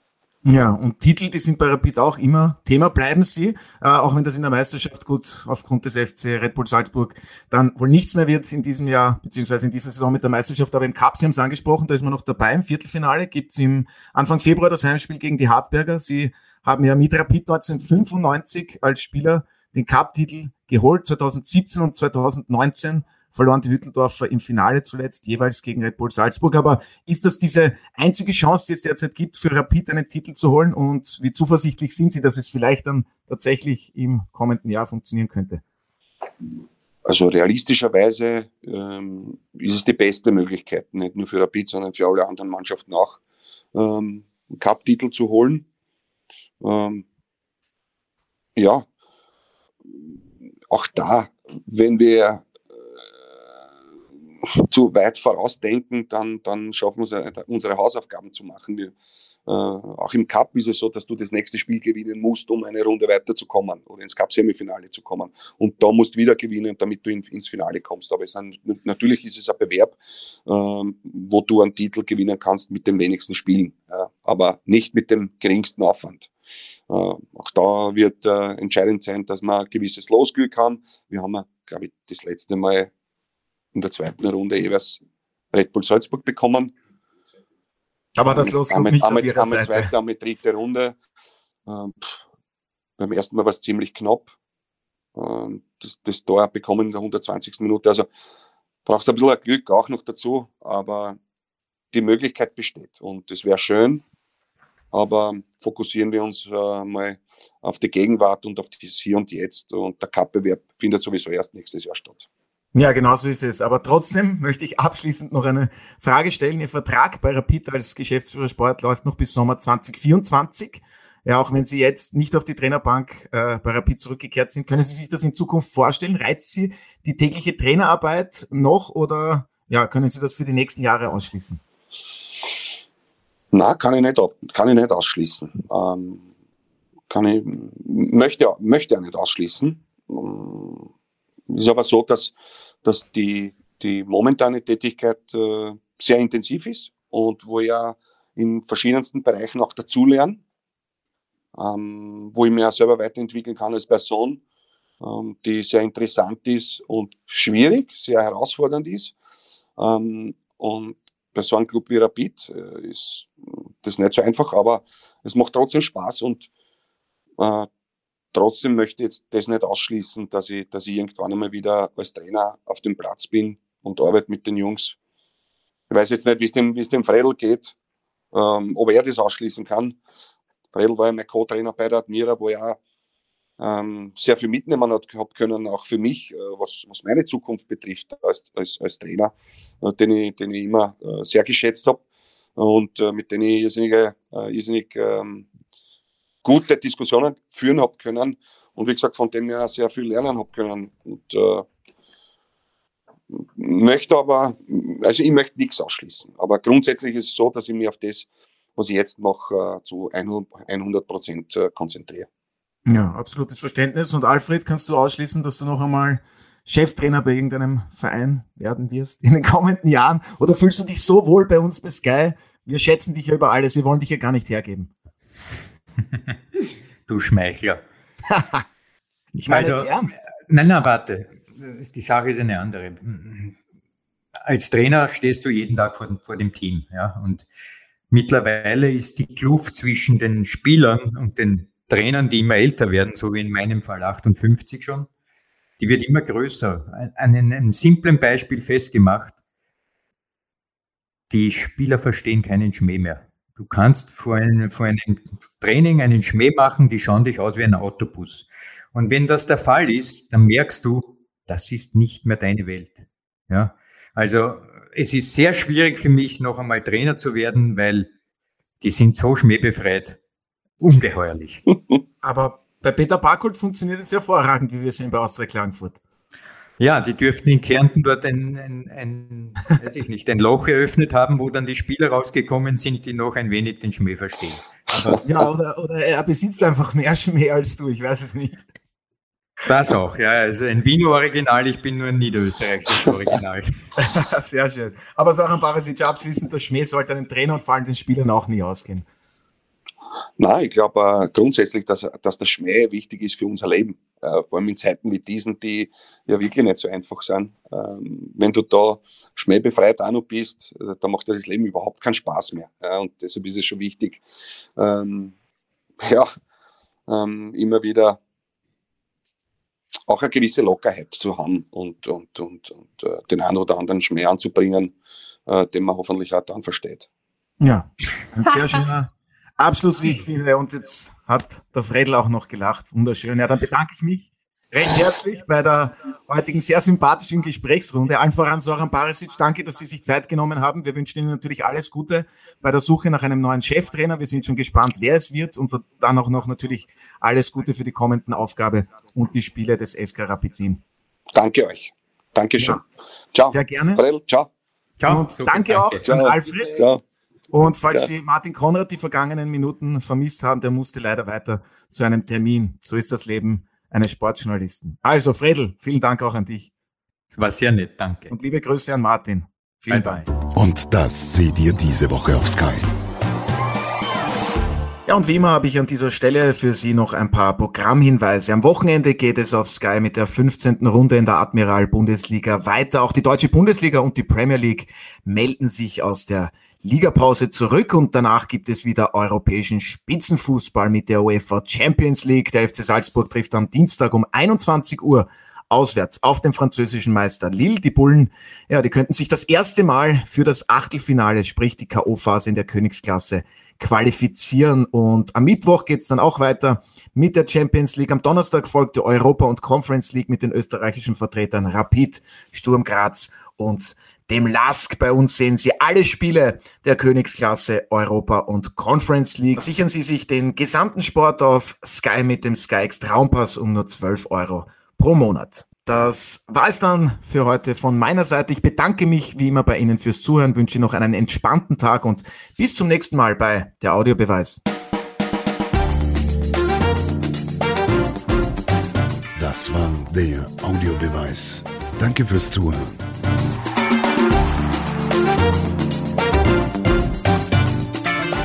Ja, und Titel, die sind bei Rapid auch immer Thema, bleiben sie, äh, auch wenn das in der Meisterschaft gut aufgrund des FC Red Bull Salzburg dann wohl nichts mehr wird in diesem Jahr, beziehungsweise in dieser Saison mit der Meisterschaft, aber im Cup, Sie haben es angesprochen, da ist man noch dabei, im Viertelfinale gibt's im Anfang Februar das Heimspiel gegen die Hartberger. Sie haben ja mit Rapid 1995 als Spieler den Cup-Titel geholt, 2017 und 2019 verloren die Hütteldorfer im Finale zuletzt, jeweils gegen Red Bull Salzburg. Aber ist das diese einzige Chance, die es derzeit gibt, für Rapid einen Titel zu holen? Und wie zuversichtlich sind Sie, dass es vielleicht dann tatsächlich im kommenden Jahr funktionieren könnte? Also realistischerweise ähm, ist es die beste Möglichkeit, nicht nur für Rapid, sondern für alle anderen Mannschaften auch, ähm, einen Cup-Titel zu holen. Ähm, ja, auch da, wenn wir zu weit vorausdenken, dann, dann schaffen wir es, unsere Hausaufgaben zu machen. Wir, äh, auch im Cup ist es so, dass du das nächste Spiel gewinnen musst, um eine Runde weiterzukommen oder ins Cup-Semifinale zu kommen. Und da musst du wieder gewinnen, damit du in, ins Finale kommst. Aber es ein, natürlich ist es ein Bewerb, ähm, wo du einen Titel gewinnen kannst mit den wenigsten Spielen, ja, aber nicht mit dem geringsten Aufwand. Äh, auch da wird äh, entscheidend sein, dass man ein gewisses Losglück haben. Wir haben, glaube ich, das letzte Mal in der zweiten Runde jeweils Red Bull Salzburg bekommen. Aber das los einmal, nicht einmal, auf einmal zweite, einmal dritte Runde. Ähm, beim ersten Mal war es ziemlich knapp. Ähm, das, das Tor bekommen in der 120. Minute. Also brauchst du ein bisschen Glück auch noch dazu, aber die Möglichkeit besteht. Und das wäre schön, aber fokussieren wir uns äh, mal auf die Gegenwart und auf das Hier und Jetzt. Und der Cup-Bewerb findet sowieso erst nächstes Jahr statt. Ja, genau so ist es. Aber trotzdem möchte ich abschließend noch eine Frage stellen. Ihr Vertrag bei Rapid als Geschäftsführer Sport läuft noch bis Sommer 2024. Ja, auch wenn Sie jetzt nicht auf die Trainerbank äh, bei Rapid zurückgekehrt sind, können Sie sich das in Zukunft vorstellen? Reizt Sie die tägliche Trainerarbeit noch oder ja, können Sie das für die nächsten Jahre ausschließen? Na, kann ich nicht, kann ich nicht ausschließen. Ähm, kann ich, möchte, möchte auch nicht ausschließen. Ähm, ist aber so, dass, dass die, die momentane Tätigkeit äh, sehr intensiv ist und wo ich ja in verschiedensten Bereichen auch dazulerne, ähm, wo ich mich auch selber weiterentwickeln kann als Person, ähm, die sehr interessant ist und schwierig, sehr herausfordernd ist. Ähm, und bei so einem Club wie Rapid äh, ist das nicht so einfach, aber es macht trotzdem Spaß und äh, Trotzdem möchte ich jetzt das nicht ausschließen, dass ich, dass ich irgendwann einmal wieder als Trainer auf dem Platz bin und arbeite mit den Jungs. Ich weiß jetzt nicht, wie es dem, wie es dem Fredel geht, ähm, ob er das ausschließen kann. Fredel war ja mein Co-Trainer bei der Admira, wo er ähm, sehr viel mitnehmen hat gehabt können, auch für mich, äh, was, was meine Zukunft betrifft als, als, als Trainer, äh, den, ich, den ich immer äh, sehr geschätzt habe und äh, mit denen ich irrsinnig, äh, irrsinnig ähm, gute Diskussionen führen habe können und wie gesagt, von dem her sehr viel lernen habe können. Und äh, möchte aber, also ich möchte nichts ausschließen. Aber grundsätzlich ist es so, dass ich mich auf das, was ich jetzt mache, äh, zu 100 Prozent äh, konzentriere. Ja, absolutes Verständnis. Und Alfred, kannst du ausschließen, dass du noch einmal Cheftrainer bei irgendeinem Verein werden wirst in den kommenden Jahren? Oder fühlst du dich so wohl bei uns bei Sky? Wir schätzen dich ja über alles. Wir wollen dich ja gar nicht hergeben. (laughs) du Schmeichler. (laughs) ich meine also, das ernst. Nein, nein, warte. Die Sache ist eine andere. Als Trainer stehst du jeden Tag vor, vor dem Team. Ja? Und mittlerweile ist die Kluft zwischen den Spielern und den Trainern, die immer älter werden, so wie in meinem Fall 58 schon, die wird immer größer. An einem simplen Beispiel festgemacht. Die Spieler verstehen keinen Schmäh mehr. Du kannst vor einem, vor einem Training einen Schmäh machen, die schauen dich aus wie ein Autobus. Und wenn das der Fall ist, dann merkst du, das ist nicht mehr deine Welt. Ja, also es ist sehr schwierig für mich, noch einmal Trainer zu werden, weil die sind so schmähbefreit. Ungeheuerlich. (laughs) Aber bei Peter Barkold funktioniert es hervorragend, wie wir sehen bei Austria Klagenfurt. Ja, die dürften in Kärnten dort ein, ein, ein, weiß ich nicht, ein Loch eröffnet haben, wo dann die Spieler rausgekommen sind, die noch ein wenig den Schmäh verstehen. Aber (laughs) ja, oder, oder er besitzt einfach mehr Schmäh als du, ich weiß es nicht. Das auch, ja. Also ein Wiener Original, ich bin nur ein niederösterreichisches Original. (laughs) Sehr schön. Aber so ein Barasic abschließend, der Schmäh sollte einem Trainer und vor allem den Spielern auch nie ausgehen. Nein, ich glaube äh, grundsätzlich, dass, dass der Schmäh wichtig ist für unser Leben. Äh, vor allem in Zeiten wie diesen, die ja wirklich nicht so einfach sind. Ähm, wenn du da schmähbefreit auch noch bist, äh, dann macht das Leben überhaupt keinen Spaß mehr. Ja, und deshalb ist es schon wichtig, ähm, ja, ähm, immer wieder auch eine gewisse Lockerheit zu haben und, und, und, und äh, den einen oder anderen Schmäh anzubringen, äh, den man hoffentlich auch dann versteht. Ja, ein sehr schöner Abschluss, wie ich finde. Und jetzt hat der Fredel auch noch gelacht. Wunderschön. Ja, dann bedanke ich mich recht herzlich bei der heutigen sehr sympathischen Gesprächsrunde. Allen voran Soran Barisic, danke, dass Sie sich Zeit genommen haben. Wir wünschen Ihnen natürlich alles Gute bei der Suche nach einem neuen Cheftrainer. Wir sind schon gespannt, wer es wird und dann auch noch natürlich alles Gute für die kommenden Aufgabe und die Spiele des SK Rapid Wien. Danke euch. Dankeschön. Ja. Ciao. Sehr gerne. Fredel, ciao. Ciao. Und danke, danke, auch ciao. an Alfred. Ciao. Und falls ja. Sie Martin Konrad die vergangenen Minuten vermisst haben, der musste leider weiter zu einem Termin. So ist das Leben eines Sportjournalisten. Also, Fredel, vielen Dank auch an dich. war sehr nett, danke. Und liebe Grüße an Martin. Vielen bye Dank. Bye. Und das seht ihr diese Woche auf Sky. Ja, und wie immer habe ich an dieser Stelle für Sie noch ein paar Programmhinweise. Am Wochenende geht es auf Sky mit der 15. Runde in der Admiral Bundesliga weiter. Auch die Deutsche Bundesliga und die Premier League melden sich aus der Ligapause zurück und danach gibt es wieder europäischen Spitzenfußball mit der UEFA Champions League. Der FC Salzburg trifft am Dienstag um 21 Uhr auswärts auf den französischen Meister Lille. Die Bullen, ja, die könnten sich das erste Mal für das Achtelfinale, sprich die K.O.-Phase in der Königsklasse, qualifizieren. Und am Mittwoch geht's dann auch weiter mit der Champions League. Am Donnerstag folgt die Europa- und Conference League mit den österreichischen Vertretern Rapid, Sturm Graz und dem LASK. Bei uns sehen Sie alle Spiele der Königsklasse Europa und Conference League. Sichern Sie sich den gesamten Sport auf Sky mit dem SkyX Traumpass um nur 12 Euro pro Monat. Das war es dann für heute von meiner Seite. Ich bedanke mich wie immer bei Ihnen fürs Zuhören, wünsche Ihnen noch einen entspannten Tag und bis zum nächsten Mal bei der Audiobeweis. Das war der Audiobeweis. Danke fürs Zuhören.